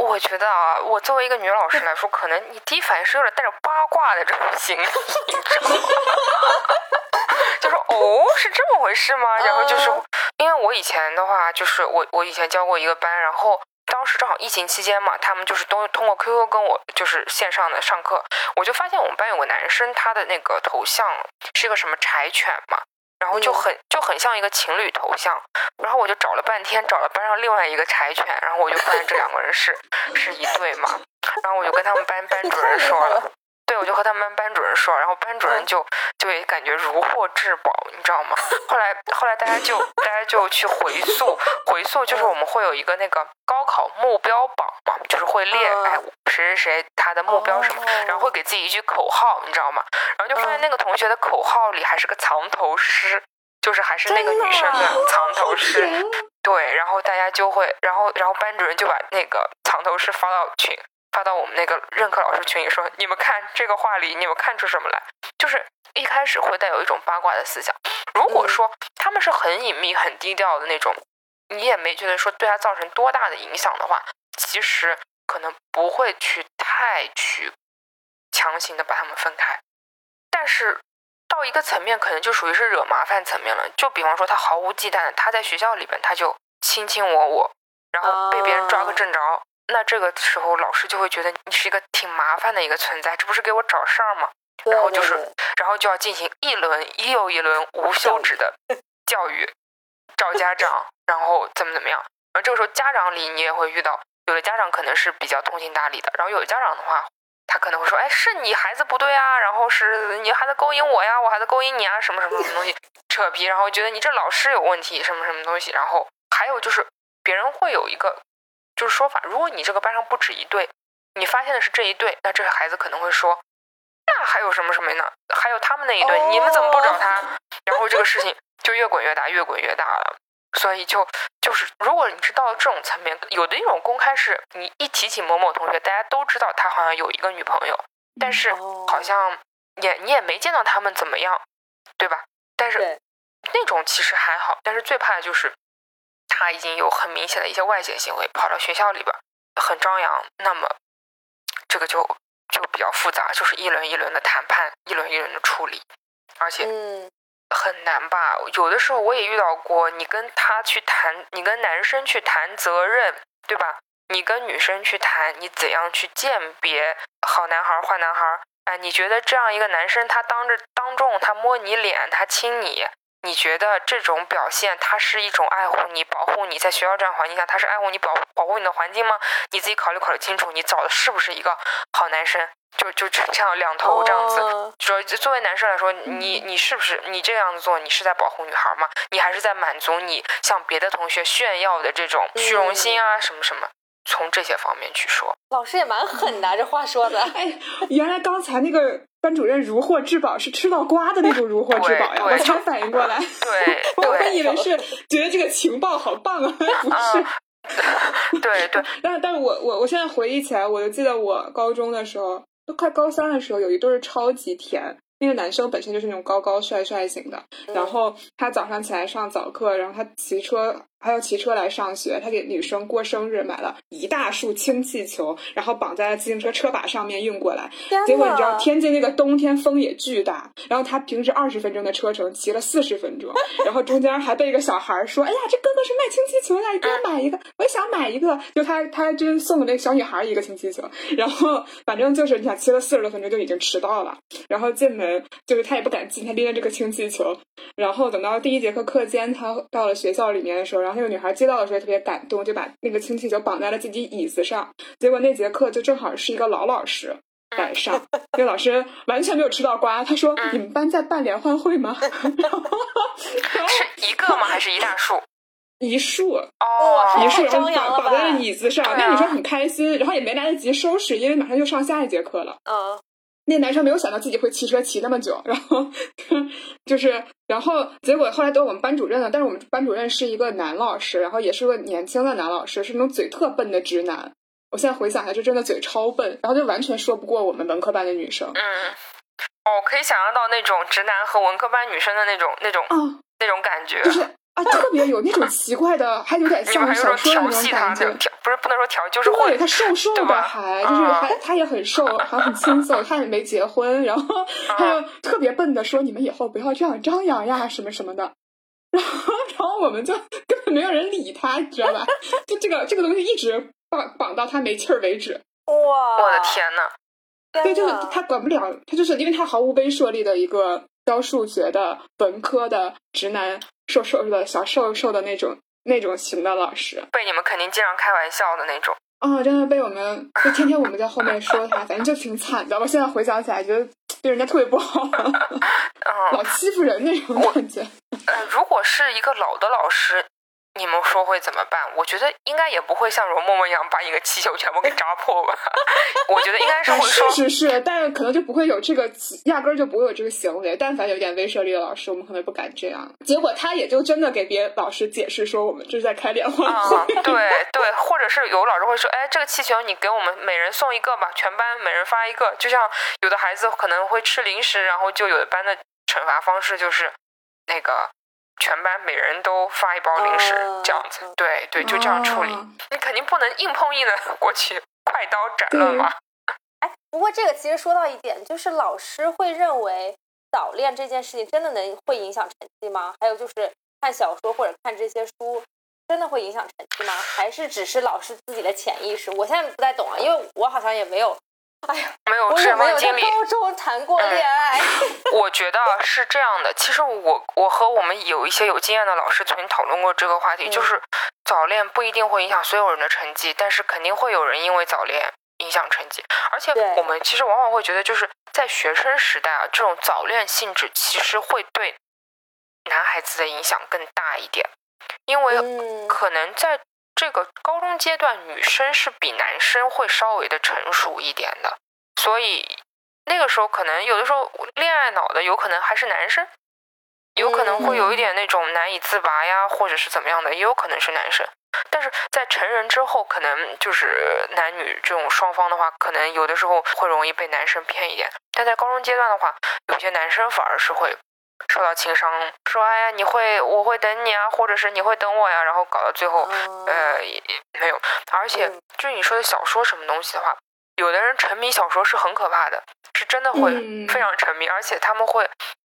我觉得啊，我作为一个女老师来说，可能你第一反应是有点带着八卦的这种心理，你知道吗？就说哦，是这么回事吗？然后就是因为我以前的话，就是我我以前教过一个班，然后当时正好疫情期间嘛，他们就是都通过 QQ 跟我就是线上的上课，我就发现我们班有个男生，他的那个头像是一个什么柴犬嘛。然后就很就很像一个情侣头像，然后我就找了半天，找了班上另外一个柴犬，然后我就发现这两个人是是一对嘛，然后我就跟他们班班主任说了。对，我就和他们班班主任说，然后班主任就就感觉如获至宝，你知道吗？后来后来大家就大家就去回溯回溯，就是我们会有一个那个高考目标榜嘛，就是会列哎谁谁谁他的目标什么，然后会给自己一句口号，你知道吗？然后就发现那个同学的口号里还是个藏头诗，就是还是那个女生的藏头诗。对，然后大家就会，然后然后班主任就把那个藏头诗发到群。发到我们那个任课老师群里说：“你们看这个话里，你们看出什么来？就是一开始会带有一种八卦的思想。如果说他们是很隐秘、很低调的那种，你也没觉得说对他造成多大的影响的话，其实可能不会去太去强行的把他们分开。但是到一个层面，可能就属于是惹麻烦层面了。就比方说，他毫无忌惮的，他在学校里边他就卿卿我我，然后被别人抓个正着。”那这个时候，老师就会觉得你是一个挺麻烦的一个存在，这不是给我找事儿吗？然后就是，然后就要进行一轮又一轮无休止的教育，找家长，然后怎么怎么样。然后这个时候，家长里你也会遇到，有的家长可能是比较通情达理的，然后有的家长的话，他可能会说，哎，是你孩子不对啊，然后是你孩子勾引我呀，我孩子勾引你啊，什么什么什么东西，扯皮，然后觉得你这老师有问题，什么什么东西。然后还有就是，别人会有一个。就是说法，如果你这个班上不止一对，你发现的是这一对，那这个孩子可能会说，那还有什么什么呢？还有他们那一对，你们怎么不找他？然后这个事情就越滚越大，越滚越大了。所以就就是，如果你是到了这种层面，有的一种公开是，你一提起某某同学，大家都知道他好像有一个女朋友，但是好像也你也没见到他们怎么样，对吧？但是那种其实还好，但是最怕的就是他已经有很明显的一些外显行为，跑到学校里边很张扬，那么这个就就比较复杂，就是一轮一轮的谈判，一轮一轮的处理，而且很难吧？有的时候我也遇到过，你跟他去谈，你跟男生去谈责任，对吧？你跟女生去谈，你怎样去鉴别好男孩坏男孩？哎，你觉得这样一个男生，他当着当众他摸你脸，他亲你，你觉得这种表现，他是一种爱护你、保护你在学校这样环境下，他是爱护你、保保护你的环境吗？你自己考虑考虑清楚，你找的是不是一个好男生？就就这样两头这样子。说作为男生来说，你你是不是你这样子做，你是在保护女孩吗？你还是在满足你向别的同学炫耀的这种虚荣心啊？什么什么？从这些方面去说，老师也蛮狠的，这话说的。哎，原来刚才那个班主任如获至宝是吃到瓜的那种如获至宝呀，我才反应过来。对，我还以为是觉得这个情报好棒啊，不是。对对，但但是我我我现在回忆起来，我就记得我高中的时候，都快高三的时候，有一对超级甜。那个男生本身就是那种高高帅帅型的，然后他早上起来上早课，然后他骑车。还要骑车来上学，他给女生过生日买了一大束氢气球，然后绑在了自行车车把上面运过来。结果你知道，天津那个冬天风也巨大，然后他平时二十分钟的车程骑了四十分钟，然后中间还被一个小孩说：“哎呀，这哥哥是卖氢气球的，你给我买一个，我也想买一个。”就他他还真送了那小女孩一个氢气球，然后反正就是你想骑了四十多分钟就已经迟到了，然后进门就是他也不敢进，他拎着这个氢气球，然后等到第一节课课间，他到了学校里面的时候。然后那个女孩接到的时候也特别感动，就把那个氢气球绑在了自己椅子上。结果那节课就正好是一个老老师来上，那个老师完全没有吃到瓜。他说：“你们班在办联欢会吗？” 是一个吗？还是一大束？一束哦，一束，然后绑绑在了椅子上。那女生很开心，然后也没来得及收拾，因为马上就上下一节课了。嗯。那男生没有想到自己会骑车骑那么久，然后就是，然后结果后来得我们班主任了，但是我们班主任是一个男老师，然后也是个年轻的男老师，是那种嘴特笨的直男。我现在回想一下，就真的嘴超笨，然后就完全说不过我们文科班的女生。嗯，哦，可以想象到那种直男和文科班女生的那种那种那种感觉。就是。啊，特别有那种奇怪的，还有点像小说的那种感觉。不是不能说调，就是会他瘦瘦的，还就是还他也很瘦，还很 轻松，他也没结婚，然后他就特别笨的说：“你们以后不要这样张扬呀，什么什么的。”然后然后我们就根本没有人理他，你知道吧？就这个这个东西一直绑绑到他没气儿为止。哇！我的天呐。对，就是他管不了，他就是因为他毫无威慑力的一个教数学的文科的直男。瘦瘦的小瘦瘦的那种那种型的老师，被你们肯定经常开玩笑的那种啊！真的被我们就天天我们在后面说他，反正就挺惨的。我现在回想起来，觉得对人家特别不好，老欺负人那种感觉。呃，如果是一个老的老师。你们说会怎么办？我觉得应该也不会像容嬷嬷一样把一个气球全部给扎破吧。我觉得应该是会说，是是是，但可能就不会有这个，压根儿就不会有这个行为。但凡有点威慑力的老师，我们可能不敢这样。结果他也就真的给别老师解释说，我们这是在开联欢会。对对，或者是有老师会说，哎，这个气球你给我们每人送一个吧，全班每人发一个。就像有的孩子可能会吃零食，然后就有的班的惩罚方式就是那个。全班每人都发一包零食，这样子，对对，就这样处理。你肯定不能硬碰硬的 过去，快刀斩乱麻。哎，不过这个其实说到一点，就是老师会认为早恋这件事情真的能会影响成绩吗？还有就是看小说或者看这些书，真的会影响成绩吗？还是只是老师自己的潜意识？我现在不太懂啊，因为我好像也没有。哎呀，没有这么经历。高中谈过恋爱，我觉得是这样的。其实我我和我们有一些有经验的老师曾经讨论过这个话题，就是早恋不一定会影响所有人的成绩，但是肯定会有人因为早恋影响成绩。而且我们其实往往会觉得，就是在学生时代啊，这种早恋性质其实会对男孩子的影响更大一点，因为可能在。这个高中阶段，女生是比男生会稍微的成熟一点的，所以那个时候可能有的时候恋爱脑的有可能还是男生，有可能会有一点那种难以自拔呀，或者是怎么样的，也有可能是男生。但是在成人之后，可能就是男女这种双方的话，可能有的时候会容易被男生骗一点。但在高中阶段的话，有些男生反而是会受到情伤，说哎呀你会我会等你啊，或者是你会等我呀，然后搞到最后呃没有。而且就是你说的小说什么东西的话，有的人沉迷小说是很可怕的，是真的会非常沉迷，而且他们会。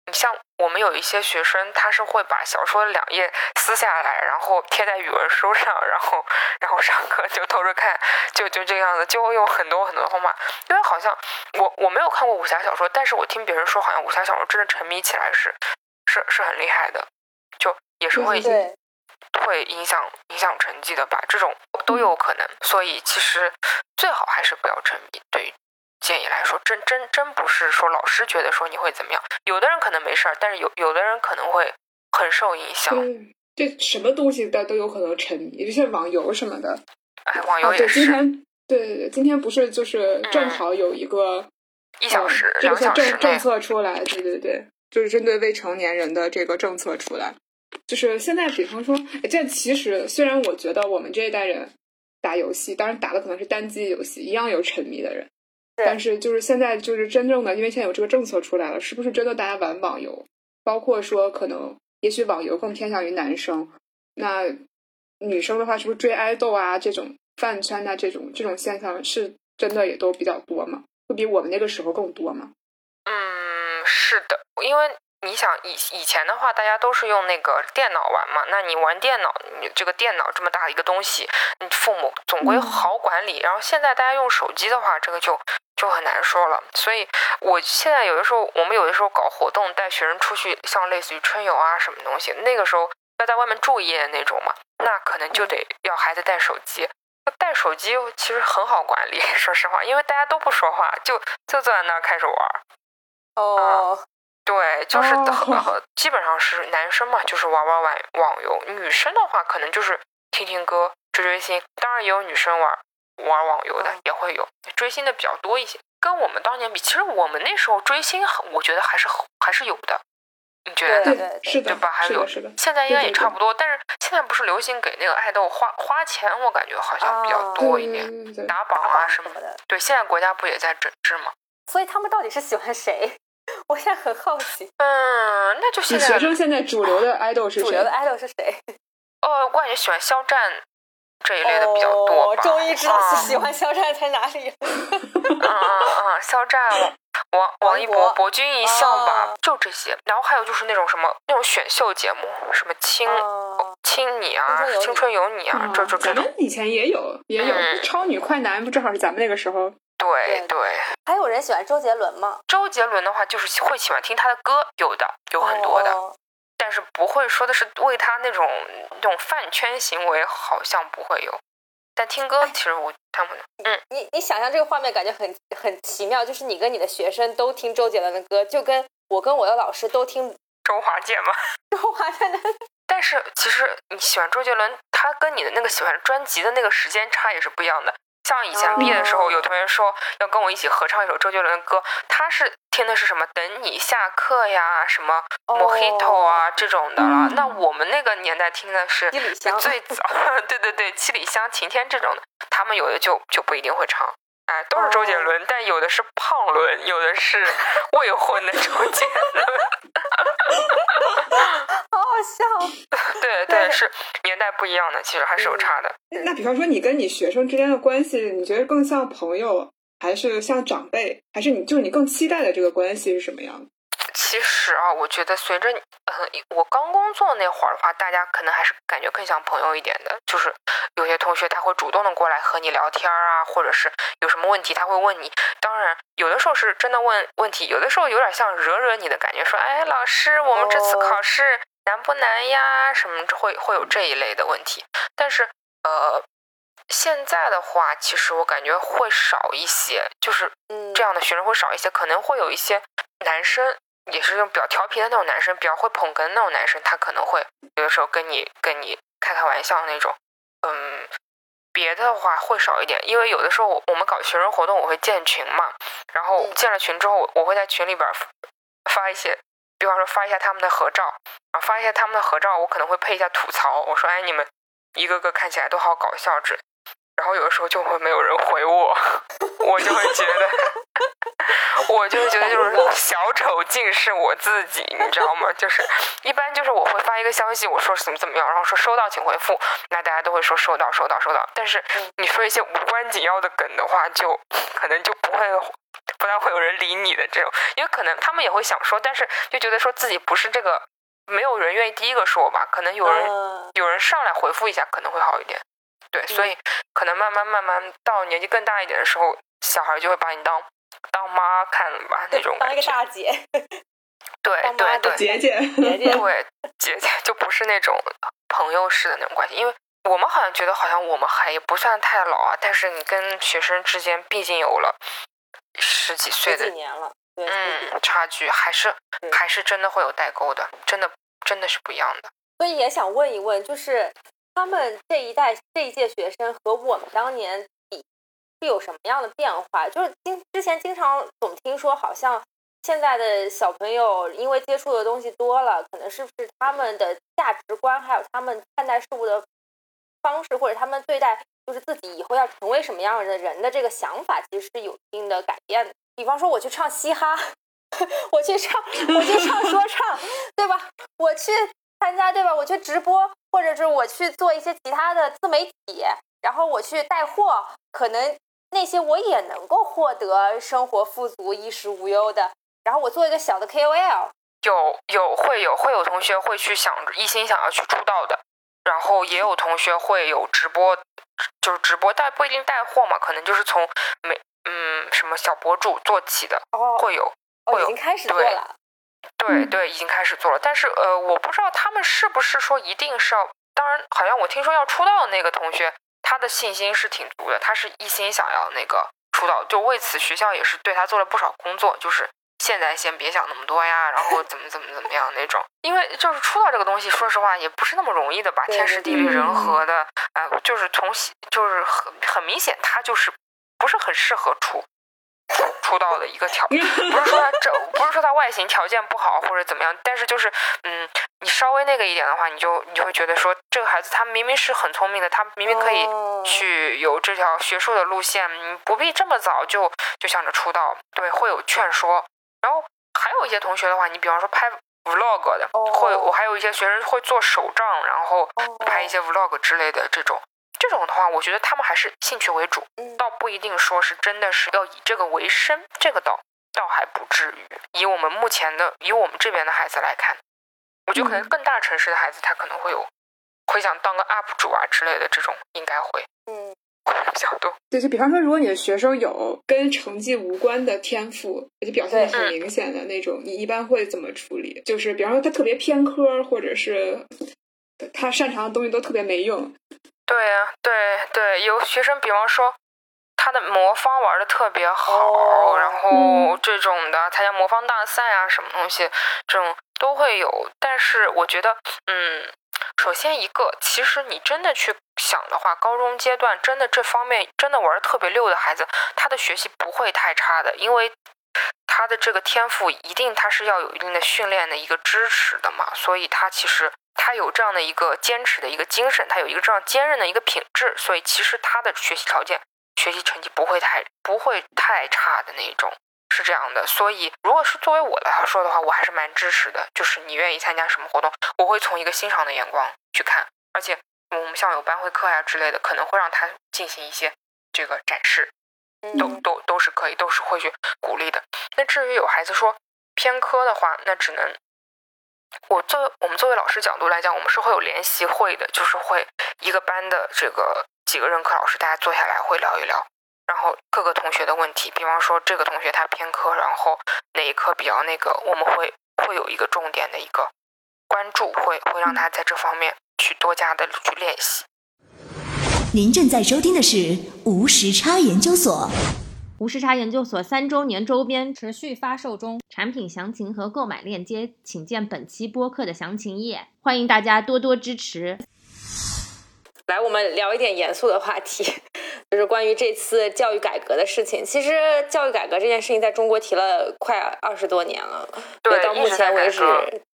你像我们有一些学生，他是会把小说的两页撕下来，然后贴在语文书上，然后然后上课就偷着看，就就这样子，就会有很多很多方法。因为好像我我没有看过武侠小说，但是我听别人说，好像武侠小说真的沉迷起来是是是很厉害的，就也是会会影响影响成绩的吧，这种都有可能。所以其实最好还是不要沉迷。对于建议来说，真真真不是说老师觉得说你会怎么样，有的人可能没事儿，但是有有的人可能会很受影响。对，什么东西的都有可能沉迷，就像网游什么的。哎，网游也是。对，今天对对对，今天不是就是正好有一个一小时这个政政策出来，对对对，就是针对未成年人的这个政策出来，就是现在比方说，这其实虽然我觉得我们这一代人打游戏，当然打的可能是单机游戏，一样有沉迷的人。但是就是现在就是真正的，因为现在有这个政策出来了，是不是真的大家玩网游？包括说可能，也许网游更偏向于男生，那女生的话，是不是追爱豆啊这种饭圈啊这种这种现象，是真的也都比较多吗？会比我们那个时候更多吗？嗯，是的，因为。你想以以前的话，大家都是用那个电脑玩嘛？那你玩电脑，你这个电脑这么大的一个东西，你父母总归好管理。然后现在大家用手机的话，这个就就很难说了。所以我现在有的时候，我们有的时候搞活动，带学生出去，像类似于春游啊什么东西，那个时候要在外面住一夜那种嘛，那可能就得要孩子带手机。带手机其实很好管理，说实话，因为大家都不说话，就就坐在那儿开始玩。哦。对，就是基本上是男生嘛，就是玩玩网网游；女生的话，可能就是听听歌、追追星。当然也有女生玩玩网游的，也会有追星的比较多一些。跟我们当年比，其实我们那时候追星，我觉得还是还是有的。你觉得呢？是的，对吧？还有现在应该也差不多，但是现在不是流行给那个爱豆花花钱？我感觉好像比较多一点，打榜啊什么的。对，现在国家不也在整治吗？所以他们到底是喜欢谁？我现在很好奇，嗯，那就现在学生现在主流的 idol 是谁？主流的 idol 是谁？哦，我感觉喜欢肖战这一类的比较多吧。终于知道喜欢肖战在哪里了。嗯嗯嗯，肖战、王王一博、博君一笑吧，就这些。然后还有就是那种什么那种选秀节目，什么亲亲你啊，青春有你啊，这这这种。以前也有也有超女快男，不正好是咱们那个时候。对对，还有人喜欢周杰伦吗？周杰伦的话，就是会喜欢听他的歌，有的有很多的，但是不会说的是为他那种那种饭圈行为，好像不会有。但听歌，其实我他们嗯，你你想象这个画面，感觉很很奇妙，就是你跟你的学生都听周杰伦的歌，就跟我跟我的老师都听 周华健吗？周华健的。但是其实你喜欢周杰伦，他跟你的那个喜欢专辑的那个时间差也是不一样的。像以前毕业的时候，有同学说要跟我一起合唱一首周杰伦的歌，他是听的是什么“等你下课”呀，什么《Mojito》啊这种的了。那我们那个年代听的是最早，对对对，《七里香》《晴天》这种的，他们有的就就不一定会唱。哎，都是周杰伦，但有的是胖伦，有的是未婚的周杰伦。笑。对对，是年代不一样的，其实还是有差的。那比方说，你跟你学生之间的关系，你觉得更像朋友，还是像长辈，还是你就是你更期待的这个关系是什么样的？其实啊，我觉得随着呃，我刚工作那会儿的话，大家可能还是感觉更像朋友一点的。就是有些同学他会主动的过来和你聊天啊，或者是有什么问题他会问你。当然，有的时候是真的问问题，有的时候有点像惹惹你的感觉，说哎，老师，我们这次考试难不难呀？什么会会有这一类的问题。但是呃，现在的话，其实我感觉会少一些，就是这样的学生会少一些，可能会有一些男生。也是那种比较调皮的那种男生，比较会捧哏那种男生，他可能会有的时候跟你跟你开开玩笑那种。嗯，别的话会少一点，因为有的时候我们搞学生活动，我会建群嘛，然后建了群之后，我会在群里边发一些，比方说发一下他们的合照，啊，发一下他们的合照，我可能会配一下吐槽，我说哎你们一个个看起来都好搞笑之。然后有的时候就会没有人回我，我就会觉得，我就是觉得就是 小丑竟是我自己，你知道吗？就是一般就是我会发一个消息，我说怎么怎么样，然后说收到请回复，那大家都会说收到收到收到。但是你说一些无关紧要的梗的话，就可能就不会不太会有人理你的这种，因为可能他们也会想说，但是就觉得说自己不是这个，没有人愿意第一个说吧，可能有人有人上来回复一下可能会好一点。对，所以可能慢慢慢慢到年纪更大一点的时候，小孩就会把你当当妈看了吧，那种当一个大姐。对对对，姐姐姐姐，对姐姐就不是那种朋友式的那种关系，因为我们好像觉得好像我们还也不算太老啊，但是你跟学生之间毕竟有了十几岁的几年了，嗯，差距还是还是真的会有代沟的，真的真的是不一样的。所以也想问一问，就是。他们这一代这一届学生和我们当年比是有什么样的变化？就是经之前经常总听说，好像现在的小朋友因为接触的东西多了，可能是不是他们的价值观，还有他们看待事物的方式，或者他们对待就是自己以后要成为什么样的人的这个想法，其实是有一定的改变的。比方说，我去唱嘻哈，我去唱，我去唱说唱，对吧？我去。参加对吧？我去直播，或者是我去做一些其他的自媒体，然后我去带货，可能那些我也能够获得生活富足、衣食无忧的。然后我做一个小的 KOL，有有会有会有同学会去想一心想要去出道的，然后也有同学会有直播，就是直播，带不一定带货嘛，可能就是从美嗯什么小博主做起的，会有会有已经开始做了。对对，已经开始做了，但是呃，我不知道他们是不是说一定是要。当然，好像我听说要出道的那个同学，他的信心是挺足的，他是一心想要那个出道，就为此学校也是对他做了不少工作，就是现在先别想那么多呀，然后怎么怎么怎么样那种。因为就是出道这个东西，说实话也不是那么容易的吧，天时地利人和的，啊，就是从就是很很明显，他就是不是很适合出。出道的一个条，不是说他这不是说他外形条件不好或者怎么样，但是就是嗯，你稍微那个一点的话，你就你就会觉得说这个孩子他明明是很聪明的，他明明可以去有这条学术的路线，你不必这么早就就想着出道，对，会有劝说。然后还有一些同学的话，你比方说拍 vlog 的，会我还有一些学生会做手账，然后拍一些 vlog 之类的这种。这种的话，我觉得他们还是兴趣为主，倒不一定说是真的是要以这个为生，这个倒倒还不至于。以我们目前的，以我们这边的孩子来看，我觉得可能更大城市的孩子，他可能会有会想当个 UP 主啊之类的这种，应该会，嗯，会 比较多。对，就比方说，如果你的学生有跟成绩无关的天赋，而且表现的很明显的那种，你一般会怎么处理？就是比方说他特别偏科，或者是他擅长的东西都特别没用。对呀，对对，有学生，比方说他的魔方玩的特别好，然后这种的参加魔方大赛啊，什么东西，这种都会有。但是我觉得，嗯，首先一个，其实你真的去想的话，高中阶段真的这方面真的玩的特别溜的孩子，他的学习不会太差的，因为他的这个天赋一定他是要有一定的训练的一个支持的嘛，所以他其实。他有这样的一个坚持的一个精神，他有一个这样坚韧的一个品质，所以其实他的学习条件、学习成绩不会太不会太差的那种，是这样的。所以，如果是作为我来说的话，我还是蛮支持的。就是你愿意参加什么活动，我会从一个欣赏的眼光去看。而且，我们像有班会课呀之类的，可能会让他进行一些这个展示，都都都是可以，都是会去鼓励的。那至于有孩子说偏科的话，那只能。我作为我们作为老师角度来讲，我们是会有联席会的，就是会一个班的这个几个任课老师，大家坐下来会聊一聊，然后各个同学的问题，比方说这个同学他偏科，然后哪一科比较那个，我们会会有一个重点的一个关注，会会让他在这方面去多加的去练习。您正在收听的是无时差研究所。无时差研究所三周年周边持续发售中，产品详情和购买链接请见本期播客的详情页，欢迎大家多多支持。来，我们聊一点严肃的话题，就是关于这次教育改革的事情。其实，教育改革这件事情在中国提了快二十多年了，对，到目前为止，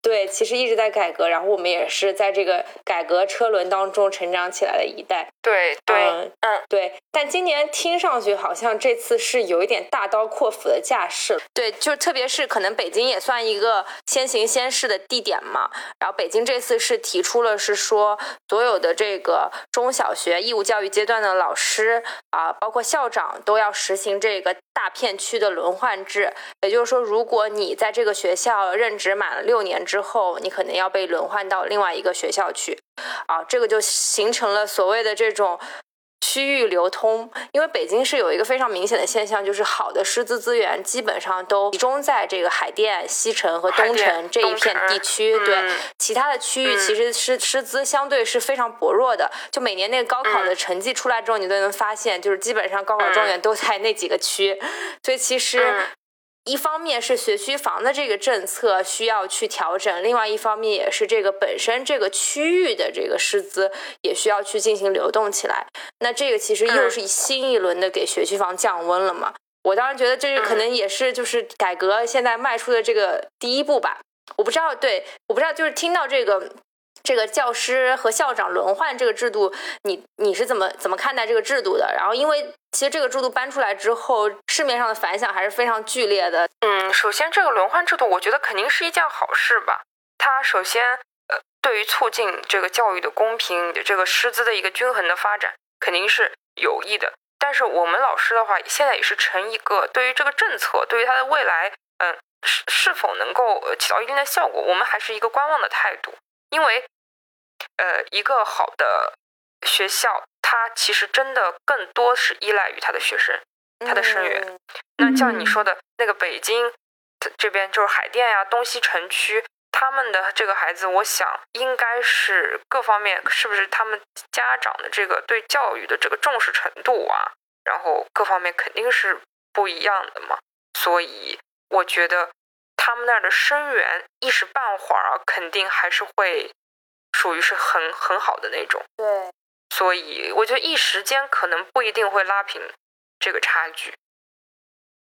对，其实一直在改革，然后我们也是在这个改革车轮当中成长起来的一代。对对，嗯，对。但今年听上去好像这次是有一点大刀阔斧的架势。对，就特别是可能北京也算一个先行先试的地点嘛。然后北京这次是提出了，是说所有的这个中小学义务教育阶段的老师啊，包括校长都要实行这个大片区的轮换制。也就是说，如果你在这个学校任职满了六年之后，你可能要被轮换到另外一个学校去，啊，这个就形成了所谓的这种区域流通。因为北京是有一个非常明显的现象，就是好的师资资源基本上都集中在这个海淀、西城和东城这一片地区，对其他的区域其实是师资相对是非常薄弱的。就每年那个高考的成绩出来之后，你都能发现，就是基本上高考状元都在那几个区，所以其实。一方面是学区房的这个政策需要去调整，另外一方面也是这个本身这个区域的这个师资也需要去进行流动起来。那这个其实又是新一轮的给学区房降温了嘛？我当然觉得这个可能也是就是改革现在迈出的这个第一步吧。我不知道，对，我不知道，就是听到这个。这个教师和校长轮换这个制度，你你是怎么怎么看待这个制度的？然后，因为其实这个制度搬出来之后，市面上的反响还是非常剧烈的。嗯，首先这个轮换制度，我觉得肯定是一件好事吧。它首先呃，对于促进这个教育的公平、这个师资的一个均衡的发展，肯定是有益的。但是我们老师的话，现在也是成一个对于这个政策，对于它的未来，嗯，是是否能够起到一定的效果，我们还是一个观望的态度，因为。呃，一个好的学校，它其实真的更多是依赖于他的学生，他的生源。那像你说的那个北京这边，就是海淀呀、东西城区，他们的这个孩子，我想应该是各方面是不是他们家长的这个对教育的这个重视程度啊，然后各方面肯定是不一样的嘛。所以我觉得他们那儿的生源一时半会儿啊，肯定还是会。属于是很很好的那种，对，所以我觉得一时间可能不一定会拉平这个差距。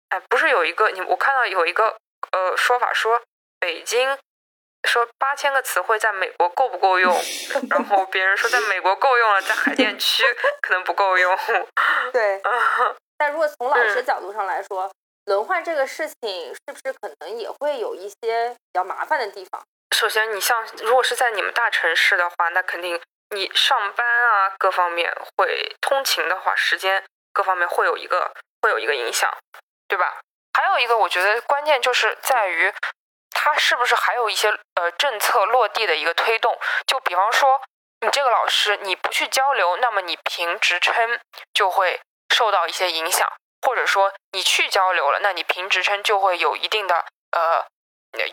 哎，不是有一个你我看到有一个呃说法说北京说八千个词汇在美国够不够用，然后别人说在美国够用了，在海淀区 可能不够用。对，但如果从老师角度上来说，轮换这个事情是不是可能也会有一些比较麻烦的地方？首先，你像如果是在你们大城市的话，那肯定你上班啊，各方面会通勤的话，时间各方面会有一个会有一个影响，对吧？还有一个，我觉得关键就是在于它是不是还有一些呃政策落地的一个推动。就比方说，你这个老师你不去交流，那么你评职称就会受到一些影响；或者说你去交流了，那你评职称就会有一定的呃。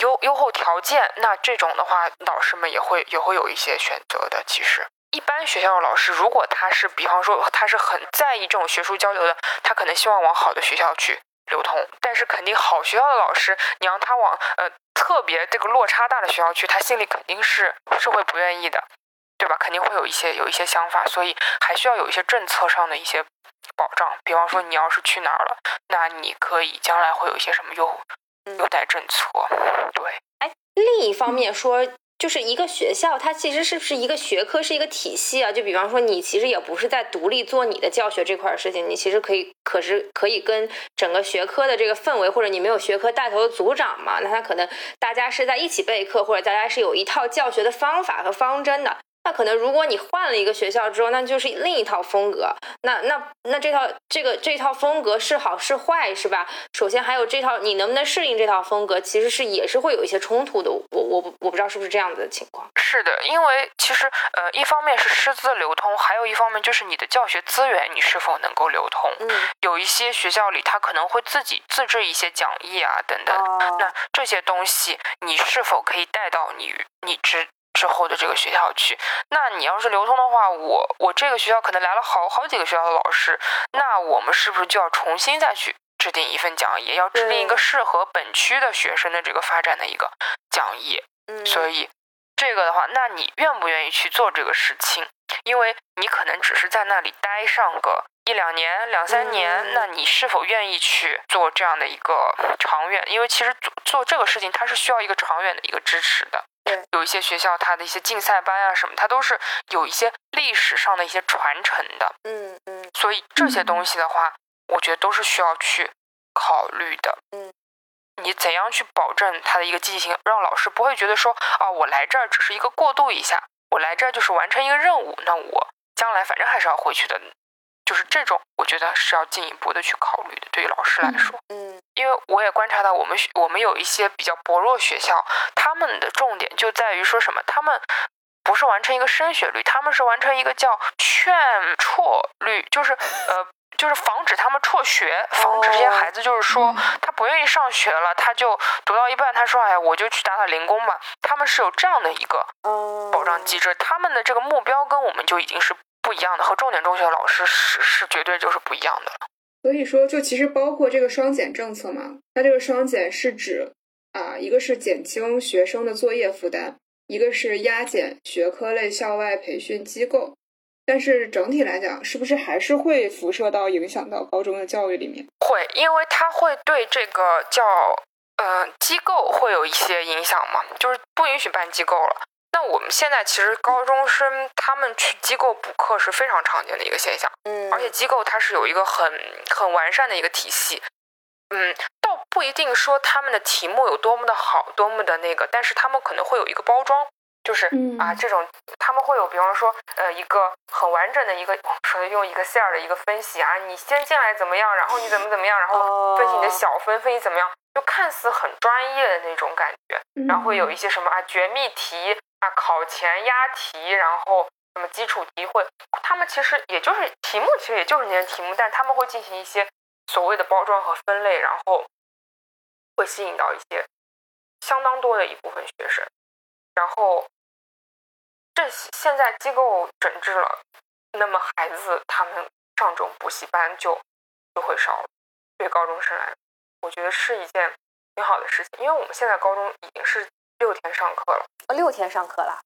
优优厚条件，那这种的话，老师们也会也会有一些选择的。其实，一般学校的老师，如果他是，比方说他是很在意这种学术交流的，他可能希望往好的学校去流通。但是，肯定好学校的老师，你让他往呃特别这个落差大的学校去，他心里肯定是是会不愿意的，对吧？肯定会有一些有一些想法，所以还需要有一些政策上的一些保障。比方说，你要是去哪儿了，那你可以将来会有一些什么优。有待政策，对。哎，另一方面说，就是一个学校，它其实是不是一个学科，是一个体系啊？就比方说，你其实也不是在独立做你的教学这块事情，你其实可以，可是可以跟整个学科的这个氛围，或者你没有学科带头的组长嘛？那他可能大家是在一起备课，或者大家是有一套教学的方法和方针的。那可能，如果你换了一个学校之后，那就是另一套风格。那那那这套这个这套风格是好是坏，是吧？首先还有这套，你能不能适应这套风格，其实是也是会有一些冲突的。我我不我不知道是不是这样子的情况。是的，因为其实呃，一方面是师资流通，还有一方面就是你的教学资源你是否能够流通。嗯，有一些学校里他可能会自己自制一些讲义啊等等。那这些东西你是否可以带到你你之？之后的这个学校去，那你要是流通的话，我我这个学校可能来了好好几个学校的老师，那我们是不是就要重新再去制定一份讲义，要制定一个适合本区的学生的这个发展的一个讲义？嗯，所以这个的话，那你愿不愿意去做这个事情？因为你可能只是在那里待上个一两年、两三年，那你是否愿意去做这样的一个长远？因为其实做做这个事情，它是需要一个长远的一个支持的。有一些学校它的一些竞赛班啊什么，它都是有一些历史上的一些传承的。嗯嗯。所以这些东西的话，我觉得都是需要去考虑的。嗯。你怎样去保证它的一个积极性，让老师不会觉得说啊，我来这儿只是一个过渡一下，我来这儿就是完成一个任务，那我将来反正还是要回去的，就是这种，我觉得是要进一步的去考虑的。对于老师来说，嗯，因为我也观察到我们学我们有一些比较薄弱学校，他们的重点就在于说什么，他们不是完成一个升学率，他们是完成一个叫劝辍率，就是呃。就是防止他们辍学，防止这些孩子就是说他不愿意上学了，他就读到一半，他说：“哎，我就去打打零工吧。”他们是有这样的一个保障机制，他们的这个目标跟我们就已经是不一样的，和重点中学的老师是是绝对就是不一样的了。所以说，就其实包括这个双减政策嘛，它这个双减是指啊，一个是减轻学生的作业负担，一个是压减学科类校外培训机构。但是整体来讲，是不是还是会辐射到影响到高中的教育里面？会，因为它会对这个叫呃机构会有一些影响嘛，就是不允许办机构了。那我们现在其实高中生他们去机构补课是非常常见的一个现象，嗯，而且机构它是有一个很很完善的一个体系，嗯，倒不一定说他们的题目有多么的好，多么的那个，但是他们可能会有一个包装。就是啊，这种他们会有，比方说，呃，一个很完整的一个，说用一个 Excel 的一个分析啊，你先进来怎么样，然后你怎么怎么样，然后分析你的小分，分析怎么样，就看似很专业的那种感觉。然后会有一些什么啊，绝密题啊，考前押题，然后什么基础题会，他们其实也就是题目，其实也就是那些题目，但他们会进行一些所谓的包装和分类，然后会吸引到一些相当多的一部分学生，然后。这现在机构整治了，那么孩子他们上这种补习班就就会少了。对高中生来，我觉得是一件挺好的事情，因为我们现在高中已经是六天上课了。哦，六天上课了。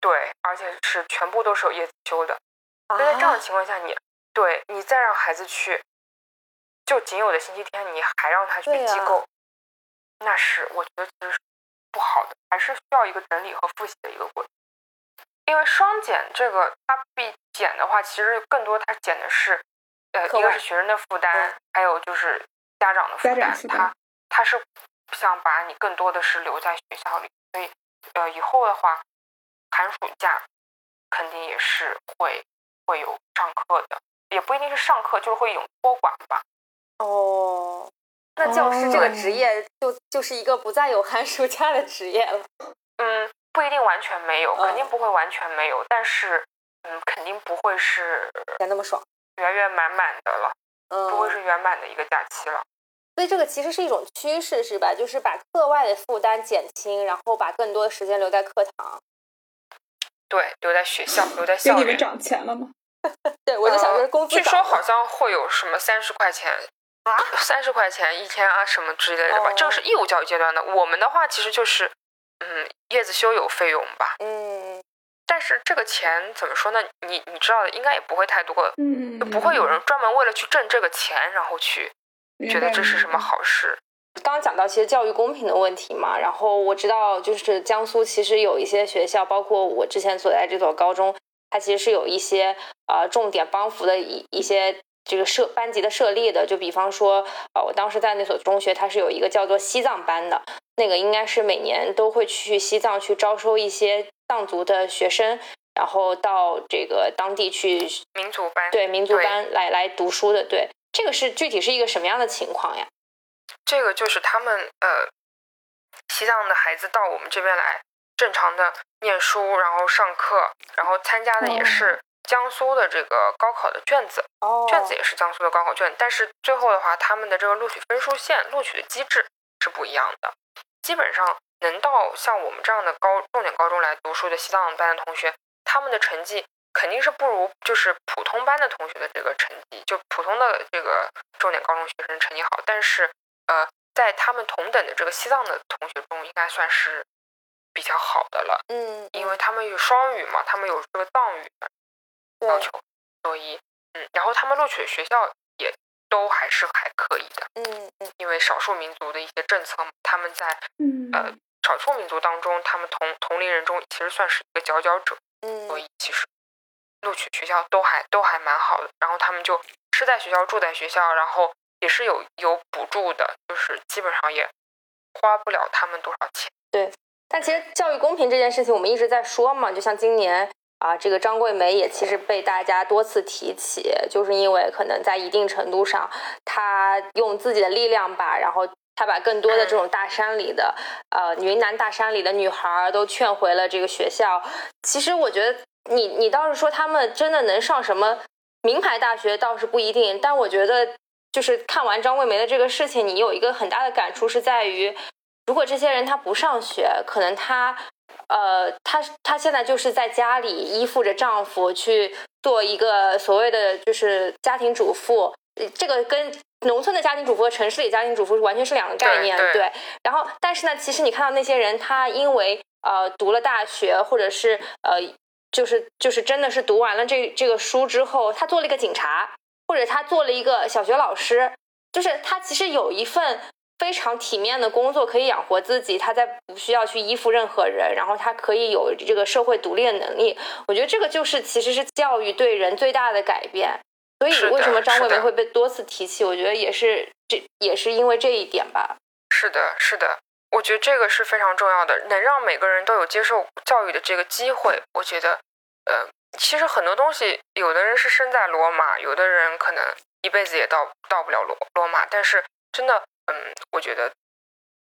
对，而且是全部都是有夜修的。那在这样的情况下，你对你再让孩子去，就仅有的星期天，你还让他去机构，那是我觉得其实是不好的，还是需要一个整理和复习的一个过程。因为双减这个，它必减的话，其实更多它减的是，呃，一个是学生的负担，还有就是家长的负担。他他是想把你更多的是留在学校里，所以呃，以后的话，寒暑假肯定也是会会有上课的，也不一定是上课，就是会有托管吧。哦，那教师这个职业就就是一个不再有寒暑假的职业了。嗯。不一定完全没有，肯定不会完全没有，但是，嗯，肯定不会是那么爽，圆圆满满的了，嗯，不会是圆满的一个假期了。所以这个其实是一种趋势，是吧？就是把课外的负担减轻，然后把更多的时间留在课堂。对，留在学校，留在校园。给你们涨钱了吗？对，我就想说工资。据说好像会有什么三十块钱啊，三十块钱一天啊，什么之类的吧。这个是义务教育阶段的，我们的话其实就是。嗯，叶子修有费用吧？嗯，但是这个钱怎么说呢？你你知道的，应该也不会太多，嗯，就不会有人专门为了去挣这个钱，然后去觉得这是什么好事。刚刚讲到其实教育公平的问题嘛，然后我知道就是江苏其实有一些学校，包括我之前所在这所高中，它其实是有一些呃重点帮扶的一一些这个设班级的设立的，就比方说呃我当时在那所中学，它是有一个叫做西藏班的。那个应该是每年都会去西藏去招收一些藏族的学生，然后到这个当地去民族班，对民族班来来读书的。对，这个是具体是一个什么样的情况呀？这个就是他们呃，西藏的孩子到我们这边来正常的念书，然后上课，然后参加的也是江苏的这个高考的卷子，卷子也是江苏的高考卷，但是最后的话，他们的这个录取分数线、录取的机制是不一样的。基本上能到像我们这样的高重点高中来读书的西藏班的同学，他们的成绩肯定是不如就是普通班的同学的这个成绩，就普通的这个重点高中学生成绩好。但是，呃，在他们同等的这个西藏的同学中，应该算是比较好的了。嗯，因为他们有双语嘛，他们有这个藏语的要求，所以，嗯，然后他们录取的学校也。都还是还可以的，嗯嗯，因为少数民族的一些政策，他们在呃少数民族当中，他们同同龄人中其实算是一个佼佼者。嗯，所以其实录取学校都还都还蛮好的。然后他们就吃在学校，住在学校，然后也是有有补助的，就是基本上也花不了他们多少钱。对，但其实教育公平这件事情，我们一直在说嘛，就像今年。啊，这个张桂梅也其实被大家多次提起，就是因为可能在一定程度上，她用自己的力量吧，然后她把更多的这种大山里的，呃，云南大山里的女孩都劝回了这个学校。其实我觉得，你你倒是说他们真的能上什么名牌大学，倒是不一定。但我觉得，就是看完张桂梅的这个事情，你有一个很大的感触是在于，如果这些人他不上学，可能他。呃，她她现在就是在家里依附着丈夫去做一个所谓的就是家庭主妇，这个跟农村的家庭主妇和城市里家庭主妇完全是两个概念。对。然后，但是呢，其实你看到那些人，他因为呃读了大学，或者是呃就是就是真的是读完了这这个书之后，他做了一个警察，或者他做了一个小学老师，就是他其实有一份。非常体面的工作可以养活自己，他在不需要去依附任何人，然后他可以有这个社会独立的能力。我觉得这个就是其实是教育对人最大的改变。所以为什么张桂梅会被多次提起？我觉得也是这也是因为这一点吧。是的，是的，我觉得这个是非常重要的，能让每个人都有接受教育的这个机会。我觉得，呃，其实很多东西，有的人是生在罗马，有的人可能一辈子也到到不了罗罗马，但是真的。嗯，我觉得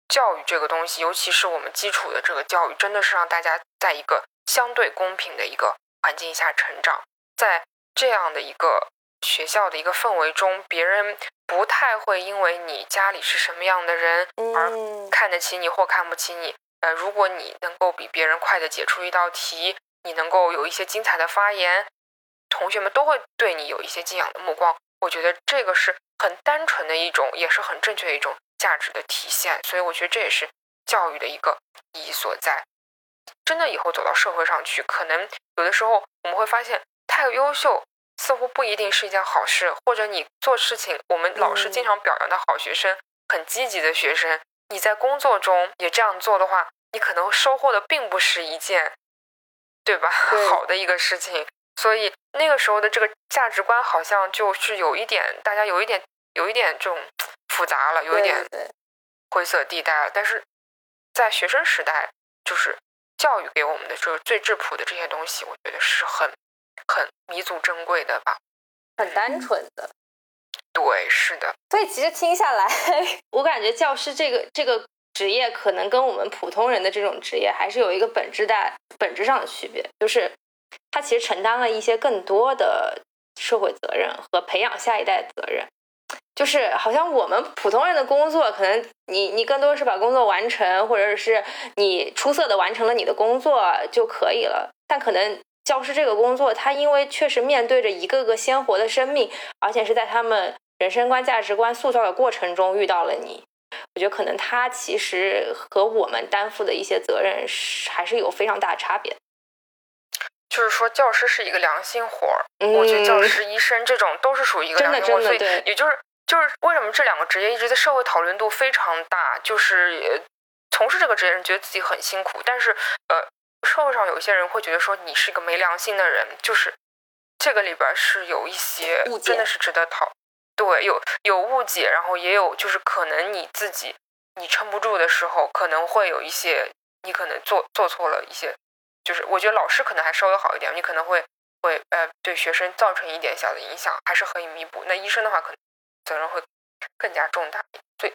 教育这个东西，尤其是我们基础的这个教育，真的是让大家在一个相对公平的一个环境下成长，在这样的一个学校的一个氛围中，别人不太会因为你家里是什么样的人而看得起你或看不起你。呃，如果你能够比别人快的解出一道题，你能够有一些精彩的发言，同学们都会对你有一些敬仰的目光。我觉得这个是。很单纯的一种，也是很正确的一种价值的体现，所以我觉得这也是教育的一个意义所在。真的以后走到社会上去，可能有的时候我们会发现，太优秀似乎不一定是一件好事，或者你做事情，我们老师经常表扬的好学生，很积极的学生，你在工作中也这样做的话，你可能收获的并不是一件，对吧？好的一个事情。所以那个时候的这个价值观好像就是有一点，大家有一点有一点这种复杂了，有一点灰色地带了。但是在学生时代，就是教育给我们的就是最质朴的这些东西，我觉得是很很弥足珍贵的吧，很单纯的。对，是的。所以其实听下来，我感觉教师这个这个职业，可能跟我们普通人的这种职业还是有一个本质的本质上的区别，就是。他其实承担了一些更多的社会责任和培养下一代责任，就是好像我们普通人的工作，可能你你更多是把工作完成，或者是你出色的完成了你的工作就可以了。但可能教师这个工作，他因为确实面对着一个个鲜活的生命，而且是在他们人生观、价值观塑造的过程中遇到了你，我觉得可能他其实和我们担负的一些责任是还是有非常大差别。就是说，教师是一个良心活儿。我觉得教师、医生这种都是属于一个良心活儿，所以也就是就是为什么这两个职业一直在社会讨论度非常大，就是从事这个职业人觉得自己很辛苦，但是呃，社会上有一些人会觉得说你是一个没良心的人，就是这个里边是有一些真的是值得讨对，有有误解，然后也有就是可能你自己你撑不住的时候，可能会有一些你可能做做错了一些。就是我觉得老师可能还稍微好一点，你可能会会呃对学生造成一点小的影响，还是可以弥补。那医生的话，可能责任会更加重大，所以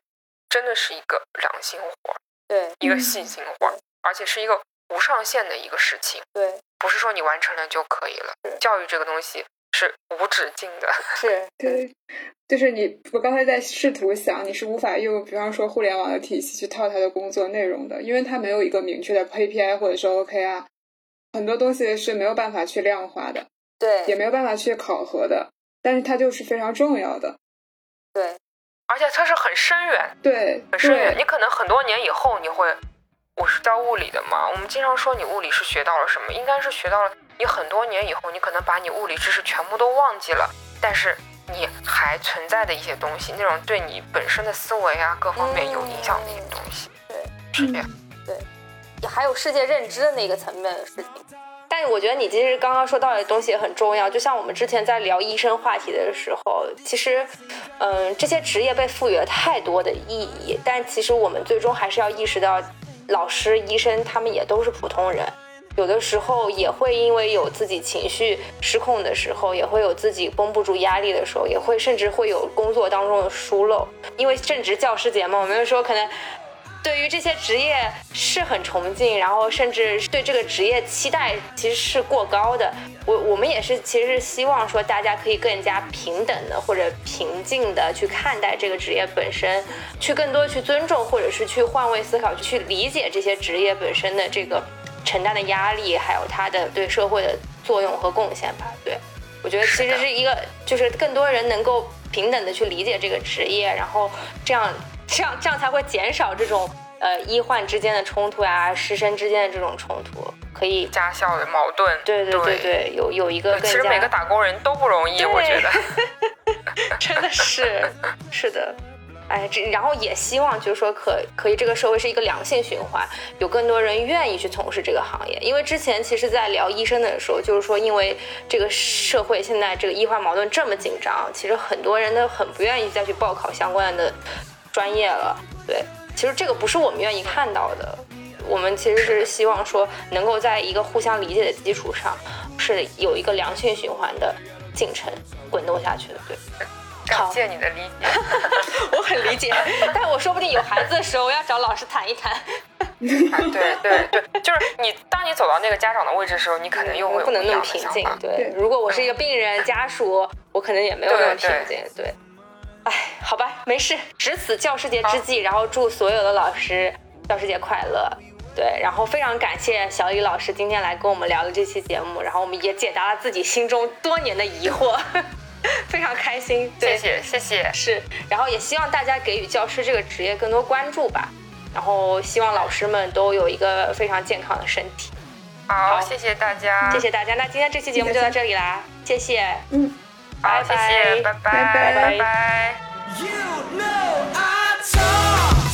真的是一个良心活，对，一个细心活，而且是一个无上限的一个事情，对，不是说你完成了就可以了。教育这个东西是无止境的，是对，就是你，我刚才在试图想，你是无法用比方说互联网的体系去套它的工作内容的，因为它没有一个明确的 KPI 或者说 OKR。很多东西是没有办法去量化的，对，也没有办法去考核的，但是它就是非常重要的，对，而且它是很深远，对，很深远。你可能很多年以后你会，我是教物理的嘛，我们经常说你物理是学到了什么，应该是学到了你很多年以后，你可能把你物理知识全部都忘记了，但是你还存在的一些东西，那种对你本身的思维啊各方面有影响的一些东西，对，是这样，对。还有世界认知的那个层面的事情。但是我觉得你其实刚刚说到的东西也很重要，就像我们之前在聊医生话题的时候，其实，嗯，这些职业被赋予了太多的意义，但其实我们最终还是要意识到，老师、医生他们也都是普通人，有的时候也会因为有自己情绪失控的时候，也会有自己绷不住压力的时候，也会甚至会有工作当中的疏漏，因为正值教师节嘛，我们说可能。对于这些职业是很崇敬，然后甚至对这个职业期待其实是过高的。我我们也是，其实是希望说大家可以更加平等的或者平静的去看待这个职业本身，去更多去尊重或者是去换位思考，去理解这些职业本身的这个承担的压力，还有它的对社会的作用和贡献吧。对我觉得其实是一个，就是更多人能够平等的去理解这个职业，然后这样。这样这样才会减少这种呃医患之间的冲突呀，师生之间的这种冲突，可以家校的矛盾。对对对对，有有一个其实每个打工人都不容易，我觉得 真的是是的，哎，这然后也希望就是说可可以这个社会是一个良性循环，有更多人愿意去从事这个行业。因为之前其实在聊医生的时候，就是说因为这个社会现在这个医患矛盾这么紧张，其实很多人都很不愿意再去报考相关的。专业了，对，其实这个不是我们愿意看到的，我们其实是希望说能够在一个互相理解的基础上，是有一个良性循环的进程滚动下去的，对。感谢你的理解，我很理解，但我说不定有孩子的时候，我要找老师谈一谈。对对对，就是你，当你走到那个家长的位置的时候，你可能又会不能那么平静。对，如果我是一个病人家属，我可能也没有那么平静。对。哎，好吧，没事。值此教师节之际，然后祝所有的老师教师节快乐。对，然后非常感谢小李老师今天来跟我们聊的这期节目，然后我们也解答了自己心中多年的疑惑，非常开心。谢谢，谢谢。是，然后也希望大家给予教师这个职业更多关注吧。然后希望老师们都有一个非常健康的身体。好，谢谢大家，谢谢大家。那今天这期节目就到这里啦，谢谢。嗯。好，谢谢，拜拜，拜拜。So why you gotta be